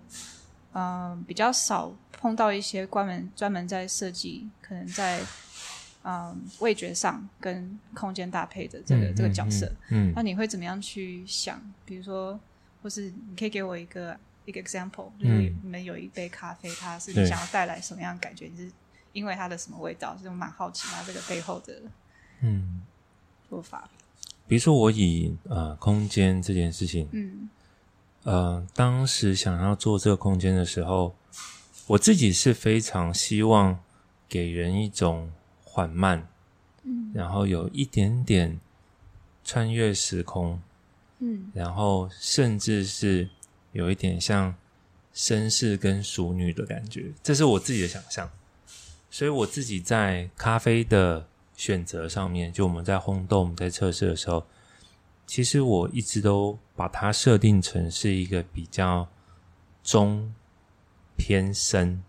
嗯、比较少碰到一些专门专门在设计，可能在嗯味觉上跟空间搭配的这个、
嗯
这个角色。
嗯，嗯
那你会怎么样去想？比如说，或是你可以给我一个一个 example，就是
嗯
你们有一杯咖啡，它是你想要带来什么样的感觉？你是因为它的什么味道？就是我蛮好奇它这个背后的
嗯，
做法。
比如说我以呃空间这件事情，
嗯。
呃，当时想要做这个空间的时候，我自己是非常希望给人一种缓慢，
嗯。
然后有一点点穿越时空，
嗯。
然后甚至是有一点像绅士跟淑女的感觉，这是我自己的想象。所以我自己在咖啡的选择上面，就我们在烘豆、我们在测试的时候，其实我一直都把它设定成是一个比较中偏深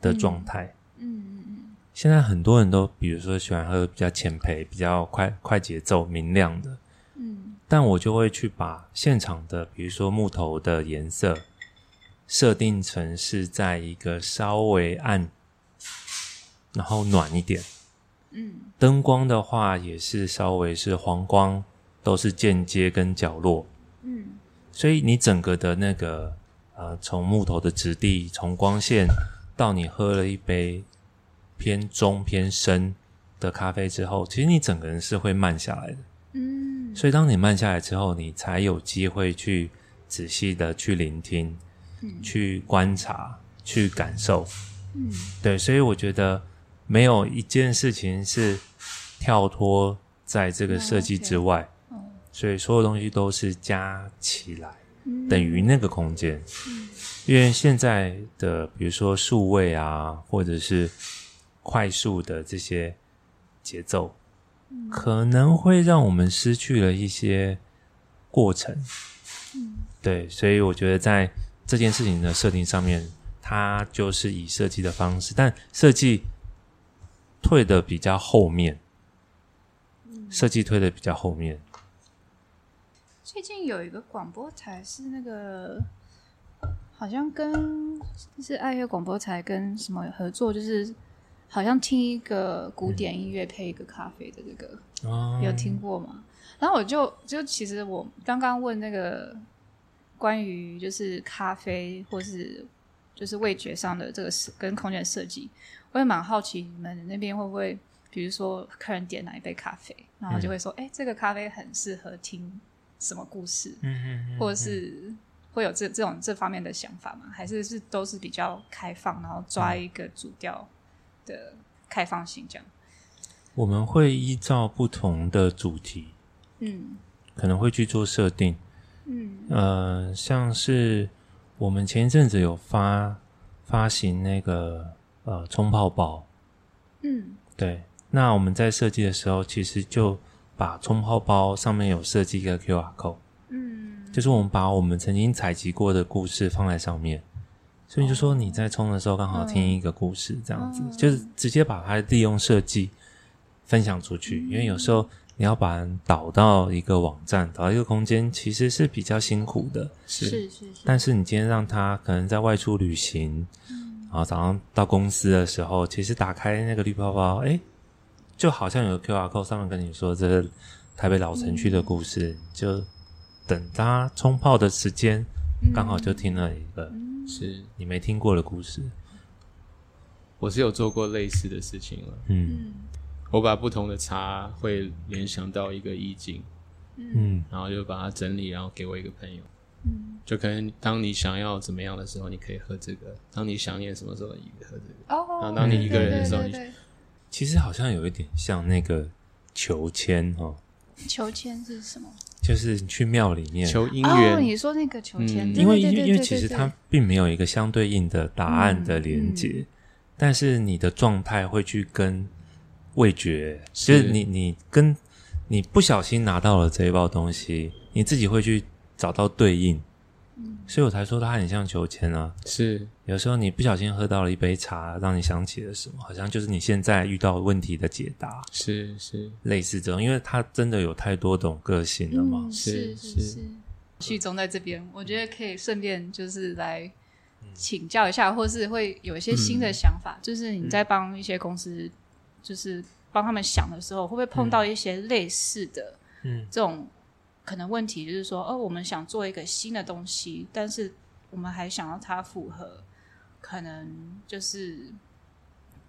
的状态。
嗯嗯
现在很多人都，比如说喜欢喝比较浅焙、比较快快节奏、明亮的，
嗯
但我就会去把现场的，比如说木头的颜色，设定成是在一个稍微暗，然后暖一点。
嗯。
灯光的话，也是稍微是黄光，都是间接跟角落，
嗯。
所以你整个的那个呃，从木头的质地，从光线到你喝了一杯偏中偏深的咖啡之后，其实你整个人是会慢下来的。
嗯。
所以当你慢下来之后，你才有机会去仔细的去聆听、
嗯。
去观察、去感受。
嗯。
对，所以我觉得没有一件事情是跳脱在这个设计之外，
哦
所以所有东西都是加起来
嗯。
等于那个空间。因为现在的比如说数位啊，或者是快速的这些节奏，可能会让我们失去了一些过程。对，所以我觉得在这件事情的设定上面，它就是以设计的方式，但设计退的比较后面，设计推的比较后面。
最近有一个广播台是那个，好像跟是爱乐广播台跟什么合作，就是好像听一个古典音乐配一个咖啡的这个，
哦
有听过吗？然后我就就其实我刚刚问那个关于就是咖啡或是就是味觉上的这个设跟空间的设计，我也蛮好奇你们那边会不会，比如说客人点哪一杯咖啡，然后就会说，哎、这个咖啡很适合听什么故事，
嗯嗯嗯
或者是会有这这种这方面的想法吗？还是是都是比较开放，然后抓一个主调的开放性这样？
我们会依照不同的主题，
嗯
可能会去做设定。
嗯
呃，像是我们前一阵子有发发行那个呃冲泡包，
嗯。
对，那我们在设计的时候，其实就把冲泡包上面有设计一个 QR code，
嗯，
就是我们把我们曾经采集过的故事放在上面，所以就说你在冲的时候刚好听一个故事，这样子、
嗯
就是直接把它利用设计分享出去，因为有时候你要把人导到一个网站、导到一个空间，其实是比较辛苦的。
是是是，
但是你今天让他可能在外出旅行，然后早上到公司的时候，其实打开那个绿泡泡，哎，就好像有个 QR code 上面跟你说这是台北老城区的故事，就等它冲泡的时间，刚好就听了一个
是
你没听过的故事。
我是有做过类似的事情了。
嗯
嗯
我把不同的茶会联想到一个意境，
嗯
然后就把它整理，然后给我一个朋友。
嗯，
就可能当你想要怎么样的时候，你可以喝这个；当你想念什么时候，你喝这个。
哦，
然后当你一个人的时候
其实好像有一点像那个求签哦，
对求签是什么？
就是你去庙里面
求姻
哦，
缘，
你说那个求签，
嗯
因为因为因为其实它并没有一个相对应的答案的连接，
嗯
但是你的状态会去跟味觉，
是
就是你你跟你不小心拿到了这一包东西，你自己会去找到对应，
嗯。
所以我才说它很像求签啊。
是。
有时候你不小心喝到了一杯茶，让你想起了什么，好像就是你现在遇到问题的解答，
是是，
类似这种，因为它真的有太多种个性了嘛。
嗯，
是是
是。是是。旭中在这边，我觉得可以顺便就是来请教一下，或是会有一些新的想法。就是你在帮一些公司，就是帮他们想的时候，会不会碰到一些类似的
嗯。
这种可能问题？就是说，哦，我们想做一个新的东西，但是我们还想要它符合，可能就是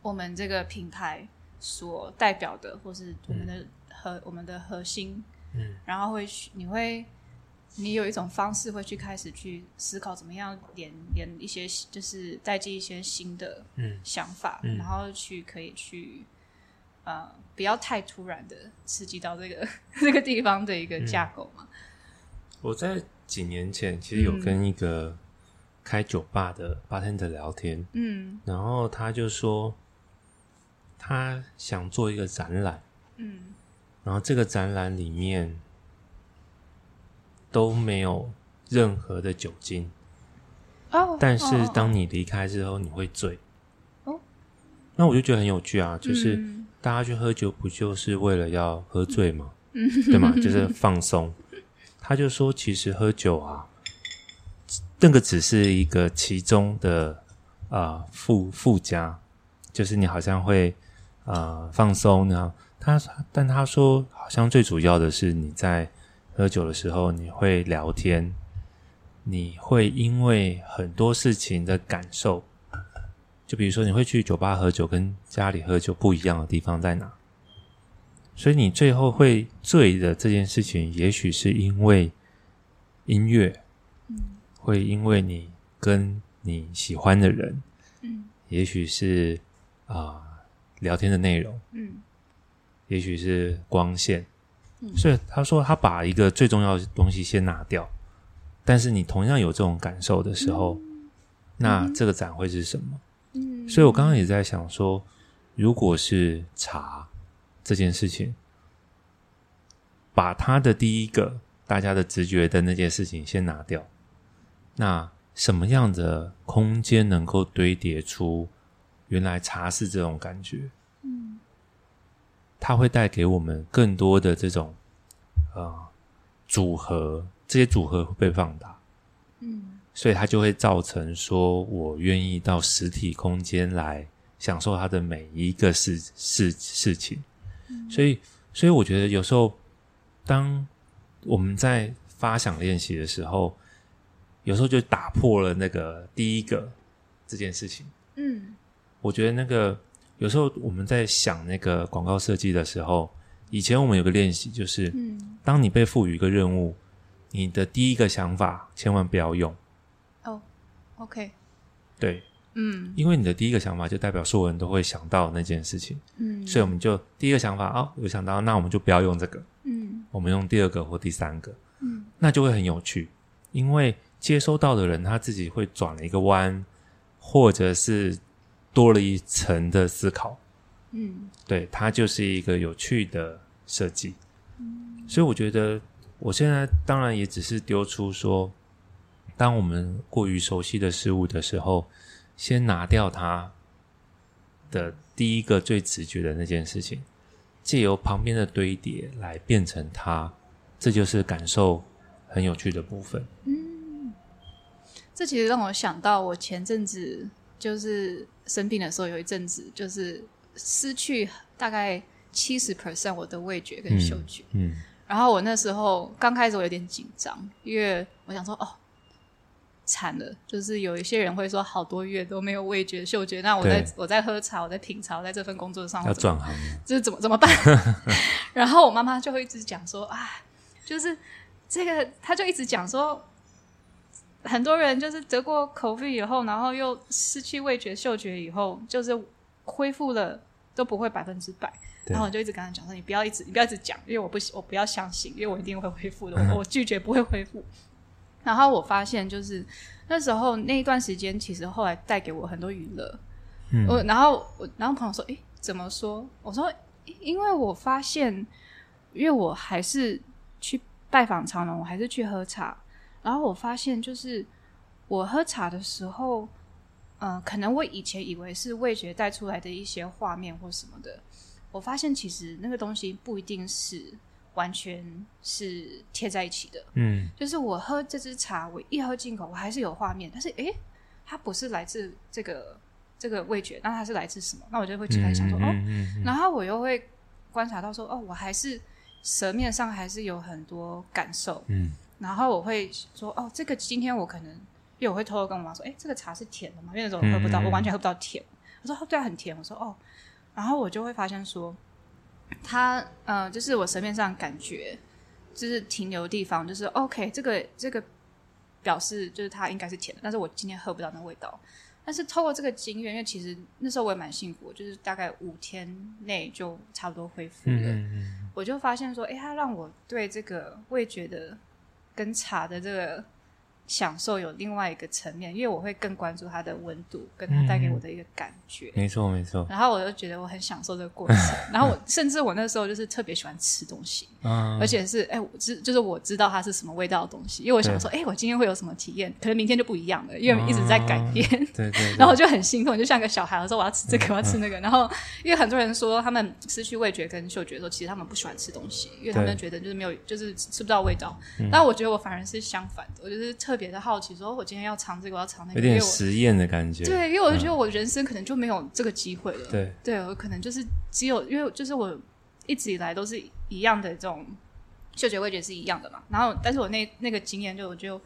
我们这个品牌所代表的，或是我们的核、我们的核心，
嗯，
然后会去，你会，你有一种方式会去开始去思考怎么样连连一些就是带进一些新的
嗯。
想法，
嗯。
然后去可以去呃不要太突然的刺激到这个 这个地方的一个架构嘛。
我在几年前其实有跟一个开酒吧的 bartender 聊天，
嗯
然后他就说他想做一个展览，
嗯。
然后这个展览里面都没有任何的酒精，
哦，
但是当你离开之后，你会醉。
哦，
那我就觉得很有趣啊，就是
嗯
大家去喝酒不就是为了要喝醉吗？对吗？就是放松。他就说，其实喝酒啊，那个只是一个其中的啊附附加，就是你好像会呃放松呢。他但他说，好像最主要的是你在喝酒的时候，你会聊天，你会因为很多事情的感受，就比如说你会去酒吧喝酒，跟家里喝酒不一样的地方在哪？所以你最后会醉的这件事情，也许是因为音乐，嗯会因为你跟你喜欢的人，
嗯
也许是啊、聊天的内容，
嗯
也许是光线。
嗯
所以他说他把一个最重要的东西先拿掉，但是你同样有这种感受的时候，那这个展会是什么？
嗯，
所以我刚刚也在想说，如果是茶这件事情，把他的第一个大家的直觉的那件事情先拿掉，那什么样的空间能够堆叠出原来茶是这种感觉？
嗯
它会带给我们更多的这种呃组合，这些组合会被放大。
嗯
所以它就会造成说我愿意到实体空间来享受它的每一个事事事情。所以，所以我觉得有时候，当我们在发想练习的时候，有时候就打破了那个第一个这件事情。
嗯
我觉得那个有时候我们在想那个广告设计的时候，以前我们有个练习，就是
嗯
当你被赋予一个任务，你的第一个想法千万不要用。
哦，OK，
对，
嗯。
因为你的第一个想法就代表所有人都会想到那件事情，
嗯，
所以我们就第一个想法哦，有想到，那我们就不要用这个，
嗯。
我们用第二个或第三个，
嗯。
那就会很有趣，因为接收到的人他自己会转了一个弯，或者是多了一层的思考，
嗯。
对，它就是一个有趣的设计。嗯。所以我觉得我现在当然也只是丢出说，当我们过于熟悉的事物的时候，先拿掉它的第一个最直觉的那件事情，借由旁边的堆叠来变成它，这就是感受很有趣的部分。
这其实让我想到，我前阵子就是生病的时候，有一阵子就是失去大概七十 percent 我的味觉跟嗅觉。
嗯
然后我那时候刚开始我有点紧张，因为我想说哦，惨了，就是有一些人会说好多月都没有味觉嗅觉，那我在我在喝茶，我在品茶，我在这份工作上
要转行了，
就是怎么怎么办？然后我妈妈就会一直讲说啊，就是这个，她就一直讲说，很多人就是得过 COVID 以后，然后又失去味觉、嗅觉以后，就是恢复了都不会百分之百。然后我就一直跟她讲说，你不要一直，你不要一直讲，因为我不我不要相信，因为我一定会恢复的，我拒绝不会恢复。然后我发现，就是那时候那一段时间，其实后来带给我很多娱乐。
嗯
我然后我然后朋友说：“诶，怎么说？”我说：“因为我发现，因为我还是去拜访长隆，我还是去喝茶。然后我发现，就是我喝茶的时候，嗯、可能我以前以为是味觉带出来的一些画面或什么的，我发现其实那个东西不一定是完全是贴在一起的。
嗯
就是我喝这支茶，我一喝进口，我还是有画面，但是诶，它不是来自这个这个味觉，那它是来自什么？那我就会去开始想说，哦，然后我又会观察到说，哦，我还是舌面上还是有很多感受，
嗯
然后我会说，哦，这个今天我可能，因为我会偷偷跟我妈说，诶，这个茶是甜的吗？因为那时候我喝不到，
嗯嗯嗯
我完全喝不到甜。我说，哦，对啊，很甜。我说，哦，然后我就会发现说，它，呃，就是我舌面上感觉，就是停留的地方，就是 OK，这个这个表示就是它应该是甜的，但是我今天喝不到那味道。但是透过这个经验，因为其实那时候我也蛮幸福，就是大概五天内就差不多恢复了。
嗯嗯
我就发现说，哎，它让我对这个味觉的跟茶的这个享受有另外一个层面，因为我会更关注它的温度，跟它带给我的一个感觉。
没错没错，
然后我就觉得我很享受这个过程，然后我 甚至我那时候就是特别喜欢吃东西，
嗯，
而且是哎，我知就是我知道它是什么味道的东西，因为我想说，哎，我今天会有什么体验，可能明天就不一样了，因为一直在改变。
对对对，
然后我就很心痛，就像个小孩，我说我要吃这个，我要吃那个。然后，因为很多人说他们失去味觉跟嗅觉的时候，其实他们不喜欢吃东西，因为他们觉得就是没有，就是吃不到味道。但我觉得我反而是相反的，我就是特别的好奇，说我今天要尝这个，我要尝那个，
有点实验的感觉，
对，因为我就觉得我人生可能就没有这个机会了。
对，
对我可能就是只有，因为就是我一直以来都是一样的这种嗅觉味觉是一样的嘛。然后，但是我那那个经验就我就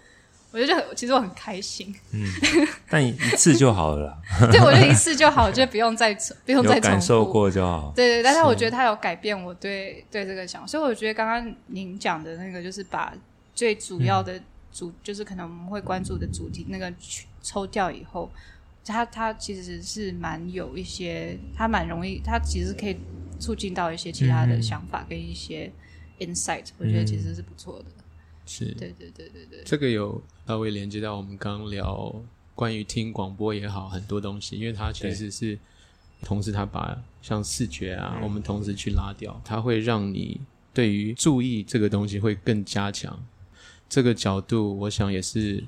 我就觉得其实我很开心。
嗯 但一次就好了啦，
对，我就一次就好，我觉得不用再不用再重复。
感受过就好。
对对，但是我觉得它有改变我对对这个想法，所以我觉得刚刚您讲的那个，就是把最主要的主，就是可能我们会关注的主题那个去抽掉以后，它它其实是蛮有一些，它蛮容易，它其实可以促进到一些其他的
嗯
想法跟一些 insight，、我觉得其实是不错的。
是
对对对对对，
这个有稍微连接到我们刚刚聊关于听广播也好很多东西，因为它其实是同时它把像视觉啊，我们同时去拉掉，它会让你对于注意这个东西会更加强。这个角度，我想也是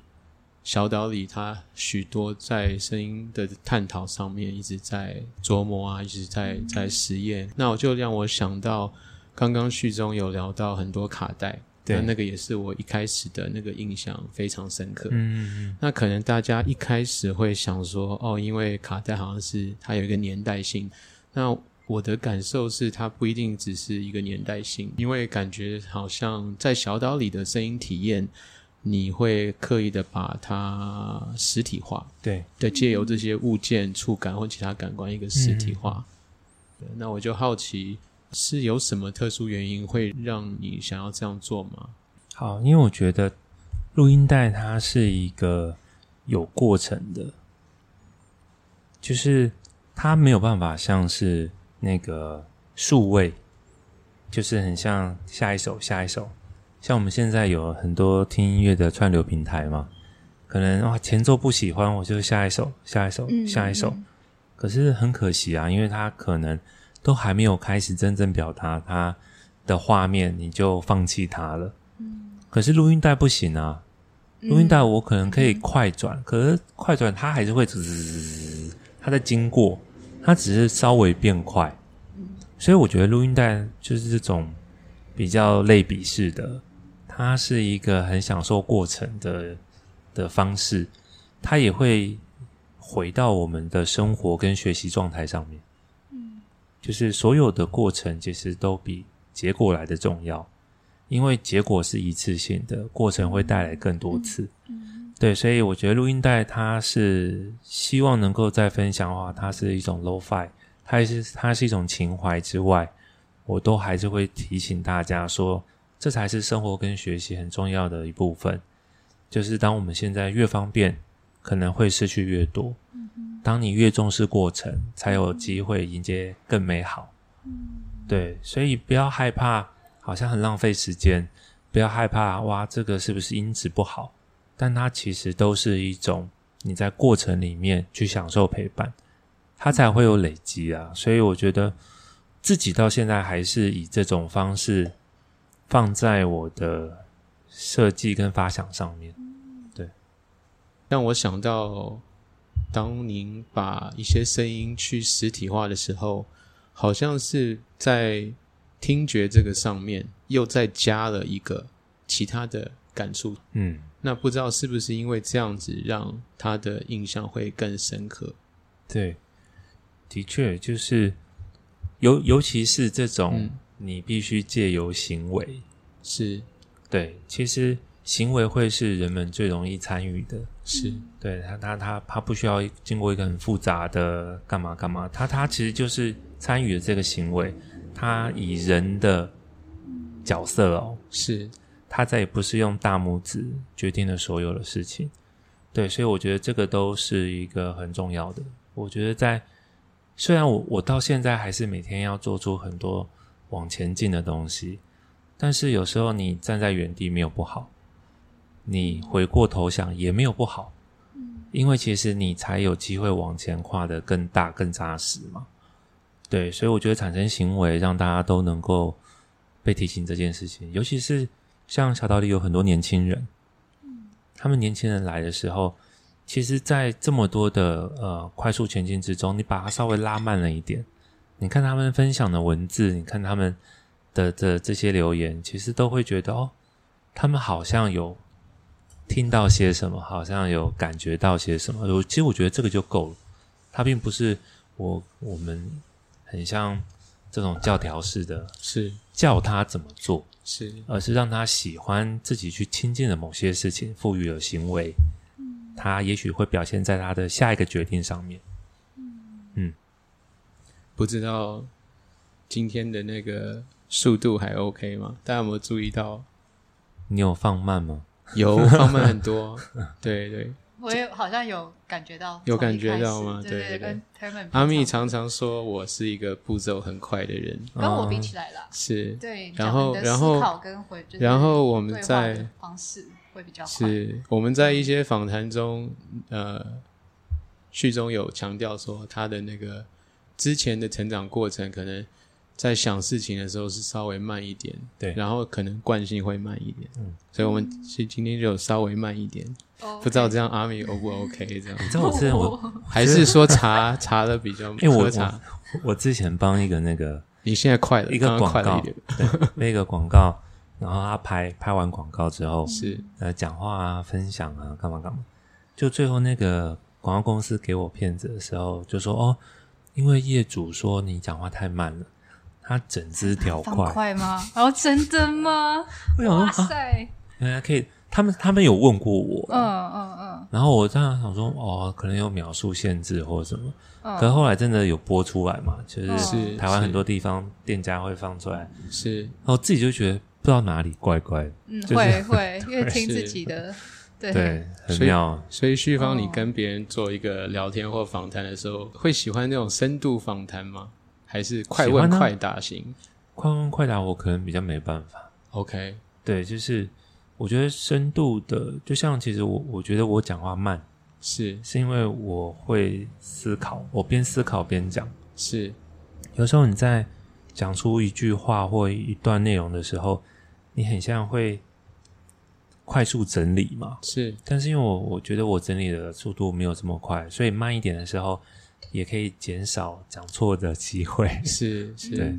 小岛里他许多在声音的探讨上面一直在琢磨啊，一直在在实验。那我就让我想到刚刚序中有聊到很多卡带。
对
那那个也是我一开始的那个印象非常深刻。
嗯嗯
那可能大家一开始会想说，哦，因为卡带好像是它有一个年代性。那我的感受是，它不一定只是一个年代性，因为感觉好像在小岛里的声音体验，你会刻意的把它实体化，
对，
对，借由这些物件、触感或其他感官一个实体化。对那我就好奇，是有什么特殊原因会让你想要这样做吗？
好，因为我觉得录音带它是一个有过程的，就是它没有办法像是那个数位，就是很像下一首下一首，像我们现在有很多听音乐的串流平台嘛，可能啊前奏不喜欢，我就下一首下一首
嗯
下一首，
嗯
可是很可惜啊，因为它可能都还没有开始真正表达它的画面，你就放弃它了。
嗯。
可是录音带不行啊，录音带我可能可以快转，可是快转它还是会滋，它在经过，它只是稍微变快。所以我觉得录音带就是这种比较类比式的，它是一个很享受过程的的方式，它也会回到我们的生活跟学习状态上面。
嗯
就是所有的过程其实都比结果来的重要，因为结果是一次性的，过程会带来更多次。对，所以我觉得录音带它是希望能够再分享的话，它是一种 low fi，它也是它是一种情怀之外，我都还是会提醒大家说，这才是生活跟学习很重要的一部分。就是当我们现在越方便，可能会失去越多。当你越重视过程，才有机会迎接更美好。对，所以不要害怕，好像很浪费时间，不要害怕哇，这个是不是音质不好？但它其实都是一种你在过程里面去享受陪伴，它才会有累积啊。所以我觉得自己到现在还是以这种方式放在我的设计跟发想上面。
对让我想到，当您把一些声音去实体化的时候，好像是在听觉这个上面又再加了一个其他的感触。
嗯，
那不知道是不是因为这样子，让他的印象会更深刻？
对，的确就是尤尤其是这种
嗯。
你必须借由行为，
是。
对，其实行为会是人们最容易参与的。
是，
对他，他他他不需要经过一个很复杂的干嘛干嘛，他他其实就是参与了这个行为，他以人的角色哦，
是
他再也不是用大拇指决定了所有的事情。对，所以我觉得这个都是一个很重要的。我觉得在虽然我我到现在还是每天要做出很多往前进的东西，但是有时候你站在原地没有不好，你回过头想也没有不好，因为其实你才有机会往前跨得更大、更扎实嘛。对，所以我觉得产生行为，让大家都能够被提醒这件事情，尤其是像小岛里有很多年轻人，他们年轻人来的时候，其实，在这么多的呃快速前进之中，你把它稍微拉慢了一点，你看他们分享的文字，你看他们的的这些留言，其实都会觉得哦，他们好像有听到些什么，好像有感觉到些什么。我其实我觉得这个就够了，它并不是我我们很像这种教条式的
是
教他怎么做，
是
而是让他喜欢自己去亲近的某些事情，赋予了行为，他也许会表现在他的下一个决定上面嗯。
不知道今天的那个速度还 OK 吗？大家有没有注意到？
你有放慢吗？
有放慢很多，对 对。
我也好像有感觉到，
有感觉到吗？
对
对对
跟
阿密常常说我是一个步骤很快的人，
跟我比起来啦，
是。
对，
然后然后
跟回，
然后我们在
方式会比较快，
是我们在一些访谈中，呃，序中有强调说他的那个之前的成长过程，可能在想事情的时候是稍微慢一点，
对。
然后可能惯性会慢一点，
嗯，
所以我们其实今天就稍微慢一点，
哦
不知道这样阿米 O 不 OK 这样，
你知道我之前我
还是说查查的比较
因为我
喝茶，
我之前帮一个那个
你现在快了，
一个
刚刚快
广告
了一点，
对那个广告，然后他拍拍完广告之后，
是。
呃讲话啊、分享啊、干嘛干嘛，就最后那个广告公司给我片子的时候，就说哦，因为业主说你讲话太慢了，他整只条
放
快，
快吗？哦，真的吗？
我想说
哇
啊，
塞，
原来可以，他们他们有问过我，
嗯嗯嗯。
然后我当然想说哦，可能有描述限制或者什么，
嗯，
可是后来真的有播出来嘛，就是
是
台湾很多地方店家会放出来，
是。
然后自己就觉得不知道哪里怪怪的，
嗯
就是
会 会，因为听自己的，对。
对，很
所以
妙。
所以旭芳，
哦。
你跟别人做一个聊天或访谈的时候，会喜欢那种深度访谈吗？还是快问快答型
快问快答，我可能比较没办法。
？OK，
对，就是我觉得深度的，就像其实我我觉得我讲话慢，
是
是因为我会思考，我边思考边讲。
是
有时候你在讲出一句话或一段内容的时候，你很像会快速整理嘛。
是
但是因为我我觉得我整理的速度没有这么快，所以慢一点的时候也可以减少讲错的机会。
是是，
对，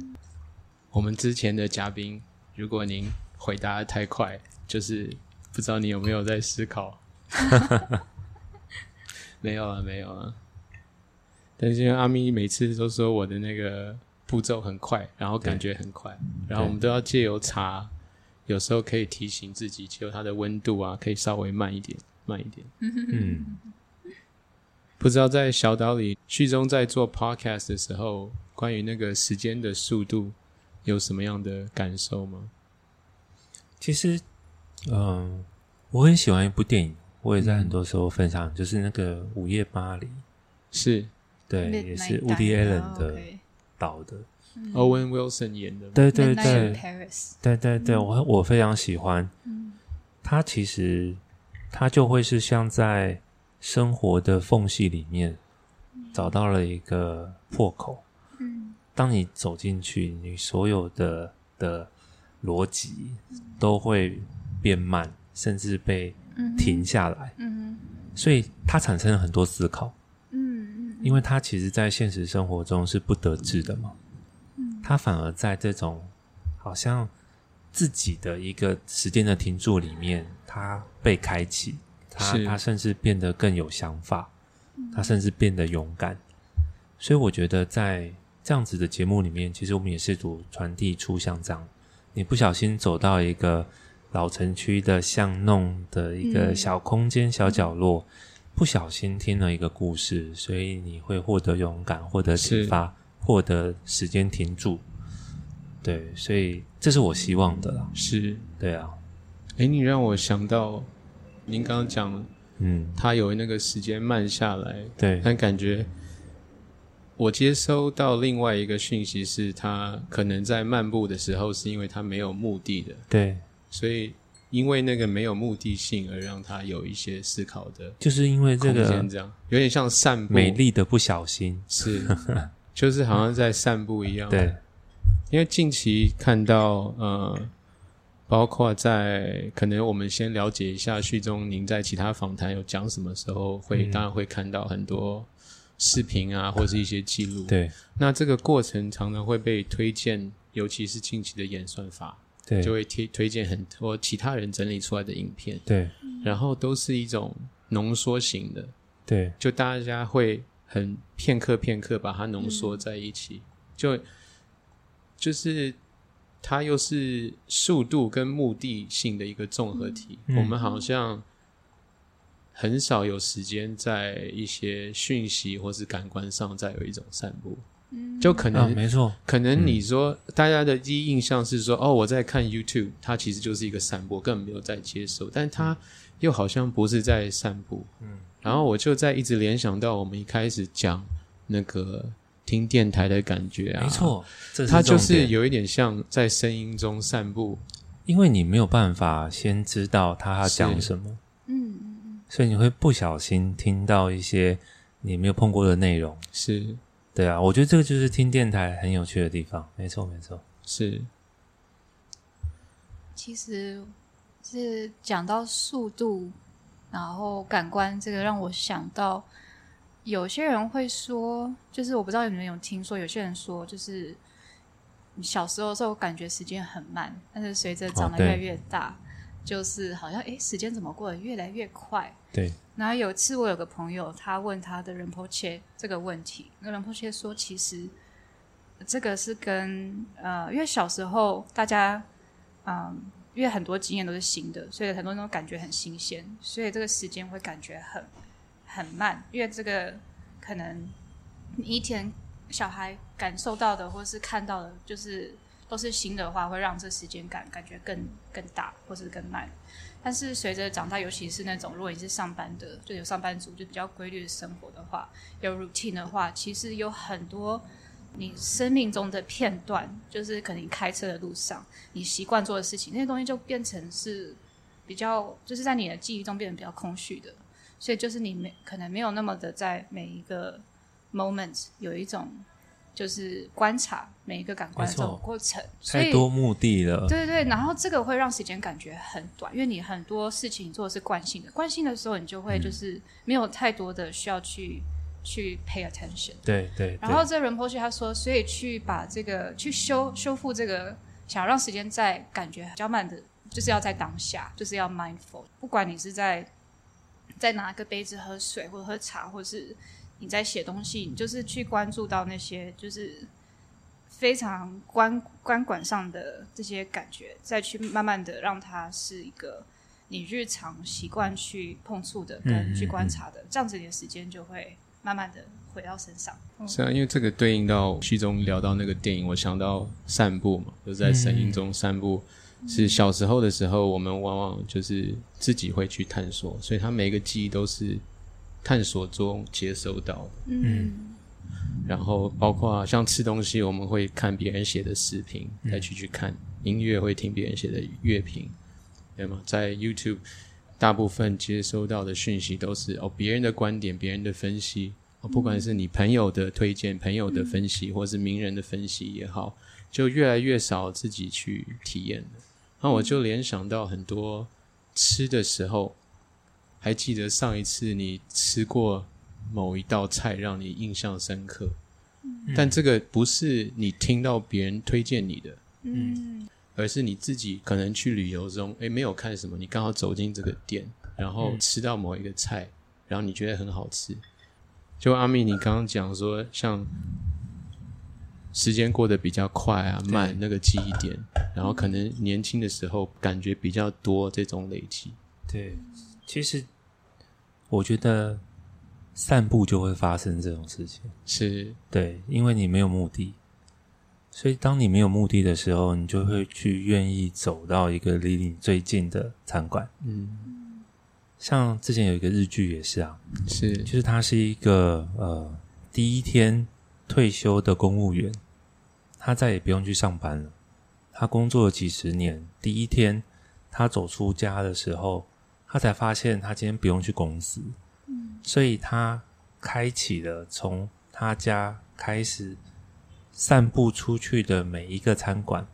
我们之前的嘉宾，如果您回答得太快，就是不知道你有没有在思考。没有啊，没有啊。但是因为阿咪每次都说我的那个步骤很快，然后感觉很快，然后我们都要借由茶，有时候可以提醒自己，借由它的温度啊，可以稍微慢一点，慢一点。
嗯，
不知道在小岛里，旭中在做 podcast 的时候，关于那个时间的速度，有什么样的感受吗？
其实，嗯、我很喜欢一部电影，我也在很多时候分享，就是那个《午夜巴黎》，
是。
对，也是 Woody Allen 的导的。
Owen Wilson 演的，
对对对。
in，Paris，
对对对，我我非常喜欢。它其实它就会是像在生活的缝隙里面找到了一个破口。
嗯。
当你走进去，你所有的的逻辑都会变慢，甚至被
嗯
停下来。
嗯
所以它产生了很多思考，
嗯
因为它其实在现实生活中是不得志的嘛。它反而在这种好像自己的一个时间的停驻里面，它被开启，它
是
它甚至变得更有想法，他甚至变得勇敢。所以我觉得在这样子的节目里面，其实我们也试图传递出像这样，你不小心走到一个老城区的巷弄的一个
嗯
小空间、小角落，不小心听了一个故事，所以你会获得勇敢，获得启发，获得时间停住。对，所以这是我希望的啦。
是。
对啊，
哎，你让我想到，您刚刚讲
嗯，
他有那个时间慢下来，
对，
但感觉我接收到另外一个讯息是，他可能在漫步的时候，是因为他没有目的的，
对，
所以因为那个没有目的性，而让他有一些思考的
就是因为这个
这样。有点像散步，
美丽的不小心，
是，就是好像在散步一样。
对，
因为近期看到呃，包括在可能我们先了解一下序中您在其他访谈有讲什么时候会，
嗯。
当然会看到很多视频啊，或是一些记录。，
对，
那这个过程常常会被推荐，尤其是近期的演算法，
对，
就会推推荐很多其他人整理出来的影片，
对，
然后都是一种浓缩型的，
对，
就大家会很片刻片刻把它浓缩在一起，就就是它又是速度跟目的性的一个综合体。
嗯
我们好像很少有时间在一些讯息或是感官上再有一种散步，
嗯
啊，
就可能、
没错，
可能你说大家的第一印象是说，哦，我在看 YouTube，它其实就是一个散步，根本没有在接受，但它又好像不是在散步。
嗯，
然后我就在一直联想到我们一开始讲那个听电台的感觉啊，
没，错，这
它就是有一点像在声音中散步。
因为你没有办法先知道他要讲什么，
嗯嗯
所以你会不小心听到一些你没有碰过的内容。
是
对啊，我觉得这个就是听电台很有趣的地方。没错，没错。
是，
其实是讲到速度，然后感官这个让我想到，有些人会说，就是我不知道你们有听说，有些人说，就是你小时候的时候感觉时间很慢，但是随着长得越来越大，就是好像诶时间怎么过得越来越快。
对，
然后有一次我有个朋友，他问他的仁波切这个问题，那仁波切说，其实这个是跟呃，因为小时候大家嗯，因为很多经验都是新的，所以很多人都感觉很新鲜，所以这个时间会感觉很很慢，因为这个可能你一天小孩感受到的或是看到的，就是都是新的话，会让这时间感感觉更更大或是更慢。但是随着长大，尤其是那种如果你是上班的，就有上班族就比较规律的生活的话，有 routine 的话，其实有很多你生命中的片段，就是可能你开车的路上，你习惯做的事情，那些东西就变成是比较，就是在你的记忆中变得比较空虚的，所以就是你没可能没有那么的在每一个 moment 有一种就是观察每一个感官的这种过程，
太多目的了。
对对对，然后这个会让时间感觉很短，因为你很多事情做的是惯性的，惯性的时候你就
嗯
会就是没有太多的需要去去 pay attention。
对对，
然后这仁波切他说，所以去把这个去修修复这个，想要让时间在感觉比较慢的，就是要在当下，就是要 mindful。不管你是在在拿个杯子喝水，或者喝茶，或者是你在写东西，你就是去关注到那些就是非常观观管上的这些感觉，再去慢慢的让它是一个你日常习惯去碰触的，
嗯
跟去
嗯
观察的，这样子你的时间就会慢慢的回到身上。
是啊，因为这个对应到剧中聊到那个电影，我想到散步嘛，就是在神音中散步。是小时候的时候，我们往往就是自己会去探索，所以他每一个记忆都是探索中接收到的。
嗯
然后包括像吃东西，我们会看别人写的视频，再去去看音乐，会听别人写的乐评，对吗？在 YouTube，大部分接收到的讯息都是哦别人的观点、别人的分析，哦不管是你朋友的推荐、朋友的分析，或是名人的分析也好，就越来越少自己去体验了。那我就联想到很多吃的时候，还记得上一次你吃过某一道菜让你印象深刻，但这个不是你听到别人推荐你的，
嗯。
而是你自己可能去旅游中，诶，没有看什么，你刚好走进这个店，然后吃到某一个菜，然后你觉得很好吃。就阿密，你刚刚讲说，像时间过得比较快啊、慢，那个记忆点，然后可能年轻的时候感觉比较多这种累积。
对，其实我觉得散步就会发生这种事情。
是，
对，因为你没有目的，所以当你没有目的的时候，你就会去愿意走到一个离你最近的餐馆。
嗯，
像之前有一个日剧也是啊，
是
就是他是一个呃第一天退休的公务员，他再也不用去上班了。他工作了几十年，第一天他走出家的时候，他才发现他今天不用去公司，所以他开启了从他家开始散步出去的每一个餐馆，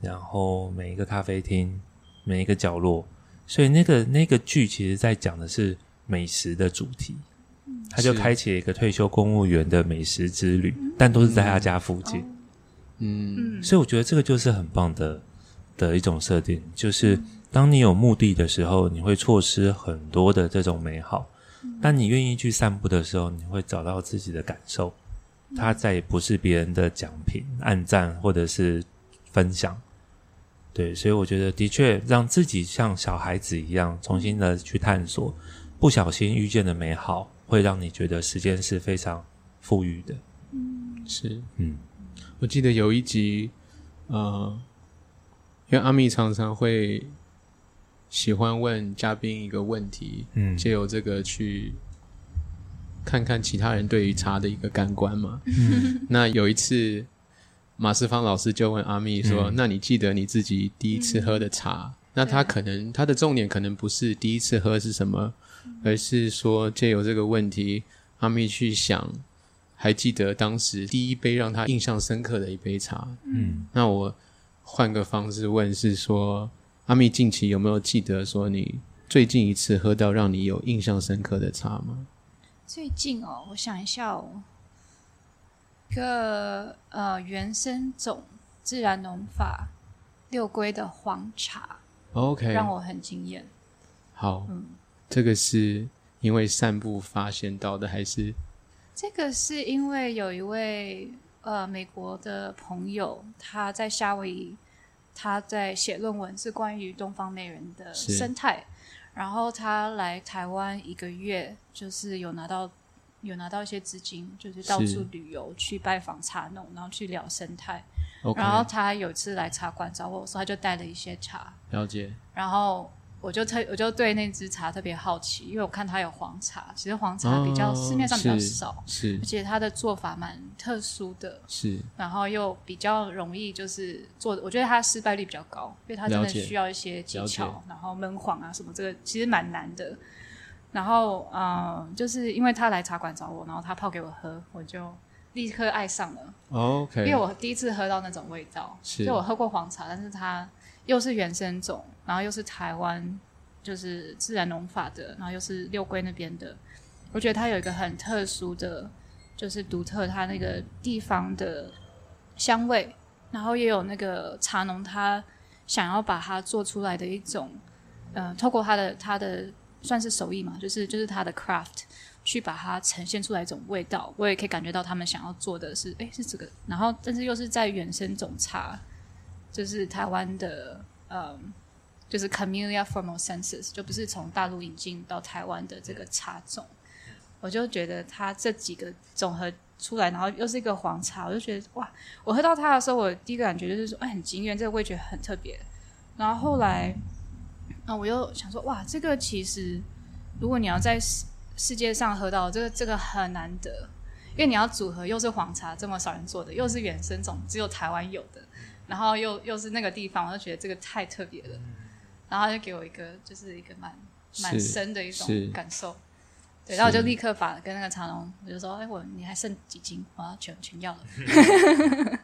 然后每一个咖啡厅，每一个角落。所以那个那个剧其实在讲的是美食的主题，他就开启了一个退休公务员的美食之旅，但都是在他家附近。
嗯
嗯
所以我觉得这个就是很棒的的一种设定，就是当你有目的的时候，你会错失很多的这种美好；当你愿意去散步的时候，你会找到自己的感受。它再也不是别人的奖品、暗赞或者是分享。对，所以我觉得的确让自己像小孩子一样重新的去探索，不小心遇见的美好，会让你觉得时间是非常富裕的。
是。
嗯
我记得有一集，呃，因为阿密常常会喜欢问嘉宾一个问题，
嗯
借由这个去看看其他人对于茶的一个感官嘛。那有一次，马世芳老师就问阿密说：“
嗯
那你记得你自己第一次喝的茶？”那他可能他的重点可能不是第一次喝是什么，而是说借由这个问题，阿密去想，还记得当时第一杯让他印象深刻的一杯茶。
嗯
那我换个方式问，是说阿密近期有没有记得说你最近一次喝到让你有印象深刻的茶吗？
最近哦，我想一下哦，一个呃原生种自然农法六龟的黄茶
，OK，
让我很惊艳。
好，
嗯
这个是因为散步发现到的，还是
这个是因为有一位呃美国的朋友，他在夏威夷，他在写论文是关于东方美人的生态，然后他来台湾一个月，就是有拿到有拿到一些资金，就是到处旅游去拜访茶农，然后去聊生态。然后他有一次来茶馆找我，说他就带了一些茶，
了解，
然后我就特我就对那支茶特别好奇，因为我看它有黄茶，其实黄茶比较、
哦
市面上比较少，
是
而且它的做法蛮特殊的，
是
然后又比较容易就是做，我觉得它失败率比较高，因为它真的需要一些技巧，然后焖黄啊什么，这个其实蛮难的。然后嗯、呃就是因为他来茶馆找我，然后他泡给我喝，我就立刻爱上了。
哦 OK，
因为我第一次喝到那种味道，
是
就我喝过黄茶，但是它又是原生种，然后又是台湾就是自然农法的，然后又是六龟那边的，我觉得它有一个很特殊的，就是独特它那个地方的香味，然后也有那个茶农他想要把它做出来的一种，呃，透过他的他的算是手艺嘛，就是就是他的 craft。去把它呈现出来一种味道，我也可以感觉到他们想要做的是，哎，是这个，然后但是又是在原生种茶，就是台湾的，嗯，就是 Camellia formosensis，就不是从大陆引进到台湾的这个茶种，我就觉得它这几个总和出来，然后又是一个黄茶，我就觉得哇，我喝到它的时候，我第一个感觉就是说，哎，很惊艳，这个味觉很特别，然后后来，啊，我又想说，哇，这个其实如果你要在世界上喝到这个这个很难得，因为你要组合又是黄茶这么少人做的，又是原生种只有台湾有的，然后又又是那个地方，我就觉得这个太特别了。然后他就给我一个就是一个蛮蛮深的一种感受，对，然后我就立刻把跟那个茶农我就说：“哎，我你还剩几斤？我要全全要了。”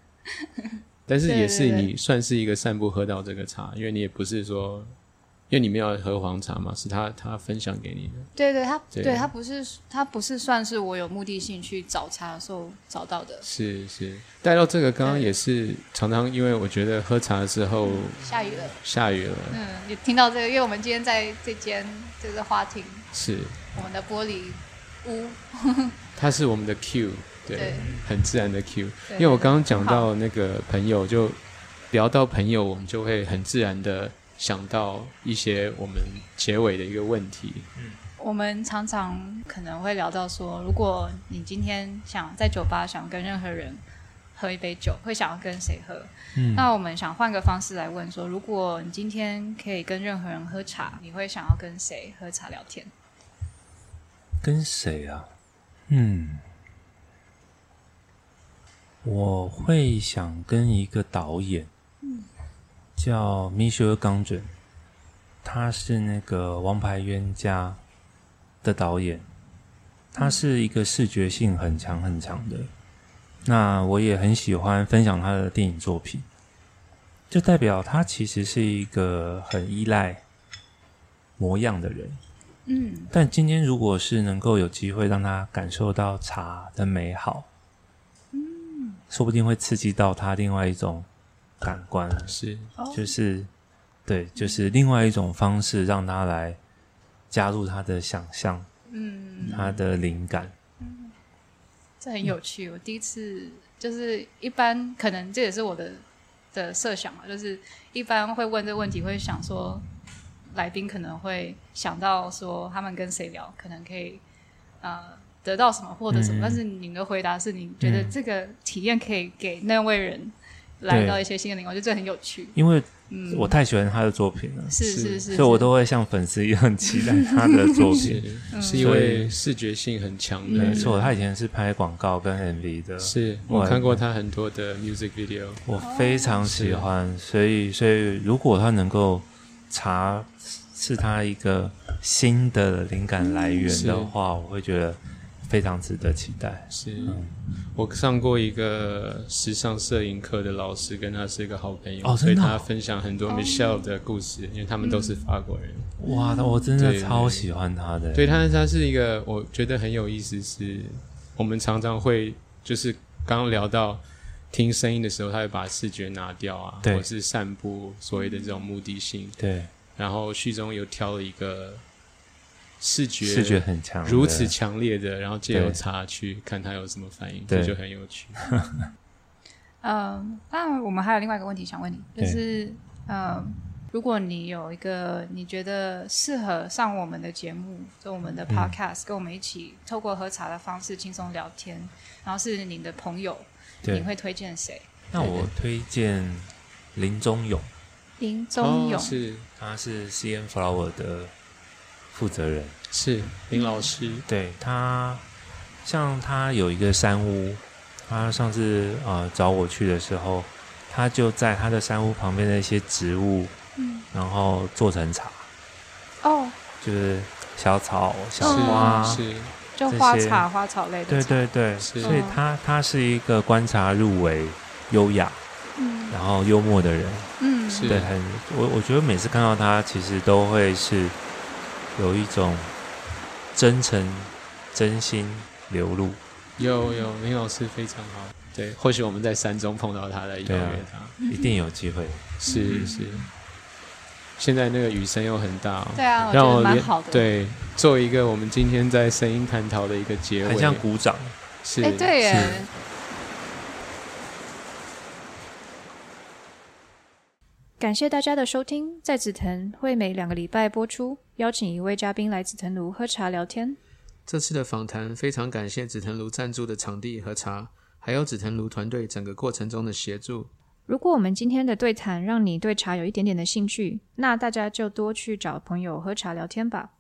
但是也是你算是一个散步喝到这个茶，因为你也不是说。因为你们要喝黄茶嘛，是他他分享给你的。
对对，他对他不是他不是算是我有目的性去找茶的时候找到的。
是是，带到这个刚刚也是常常，因为我觉得喝茶的时候
下雨了，
下雨了。
嗯，也听到这个，因为我们今天在这间就是花厅，
是
我们的玻璃屋。
它是我们的 Q，对，很自然的 Q。因为我刚刚讲到那个朋友，就聊到朋友，我们就会很自然的。想到一些我们结尾的一个问题。
嗯，我们常常可能会聊到说，如果你今天想在酒吧想跟任何人喝一杯酒，会想要跟谁喝？嗯，那我们想换个方式来问说，如果你今天可以跟任何人喝茶，你会想要跟谁喝茶聊天？
跟谁啊？嗯，我会想跟一个导演。叫米歇尔·冈准，他是那个《王牌冤家》的导演，他是一个视觉性很强很强的。那我也很喜欢分享他的电影作品，就代表他其实是一个很依赖模样的人。嗯，但今天如果是能够有机会让他感受到茶的美好，嗯，说不定会刺激到他另外一种。感官。
是，
就是，对，就是另外一种方式，让他来加入他的想象，嗯，他的灵感，
嗯，这很有趣。我第一次就是一般可能这也是我的的设想嘛，就是一般会问这个问题，会想说来宾可能会想到说他们跟谁聊，可能可以呃得到什么获得什么，但是你的回答是你觉得这个体验可以给那位人。来到一些新的灵光，我觉得这很有趣。
因为我太喜欢他的作品了，
是是是，
所以我都会像粉丝一样期待他的作品。
是因为视觉性很强的，
没错。他以前是拍广告跟 MV 的，
是我看过他很多的 music video，
我非常喜欢。所以，所以如果他能够查是他一个新的灵感来源的话，我会觉得。非常值得期待。
是我上过一个时尚摄影课的老师，跟他是一个好朋友，所以他分享很多 Michelle 的故事，因为他们都是法国人。
哇，我真的超喜欢他的。
对他，他是一个我觉得很有意思。是我们常常会就是刚刚聊到听声音的时候，他会把视觉拿掉啊，或者是散步所谓的这种目的性。
对，
然后序中又挑了一个。视觉
视觉很强，
如此强烈的，然后借由茶去看他有什么反应，这就很有趣。
嗯，那我们还有另外一个问题想问你，就是嗯，如果你有一个你觉得适合上我们的节目，就我们的 podcast，跟我们一起透过喝茶的方式轻松聊天，然后是你的朋友，你会推荐谁？
那我推荐林中勇。
林中勇
是，
他是 C N Flower 的。负责人。
是林老师，
对他，像他有一个山屋，他上次呃找我去的时候，他就在他的山屋旁边的一些植物，嗯，然后做成茶，
哦，
就是小草、小花，
是。
就花茶、花草类的
对
茶，
对。对，所以他他是一个观察入微、优雅，
嗯。
然后幽默的人。
嗯，
是。
对，很我我觉得每次看到他，其实都会是有一种真诚、真心流露。
有有林老师非常好，对，或许我们在山中碰到他来邀约他，
一定有机会。
是是。现在那个雨声又很大、哦，
对啊，
让我连
得蛮好的。，
对，做一个我们今天在声音探讨的一个结尾，
很像鼓掌。
是，
哎，对耶
感谢大家的收听，在紫藤会每两个礼拜播出，邀请一位嘉宾来紫藤庐喝茶聊天。
这次的访谈非常感谢紫藤庐赞助的场地和茶，还有紫藤庐团队整个过程中的协助。
如果我们今天的对谈让你对茶有一点点的兴趣，那大家就多去找朋友喝茶聊天吧。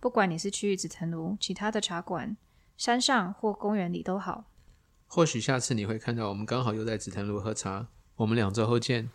不管你是去紫藤庐、其他的茶馆、山上或公园里都好。
或许下次你会看到我们刚好又在紫藤庐喝茶。我们两周后见。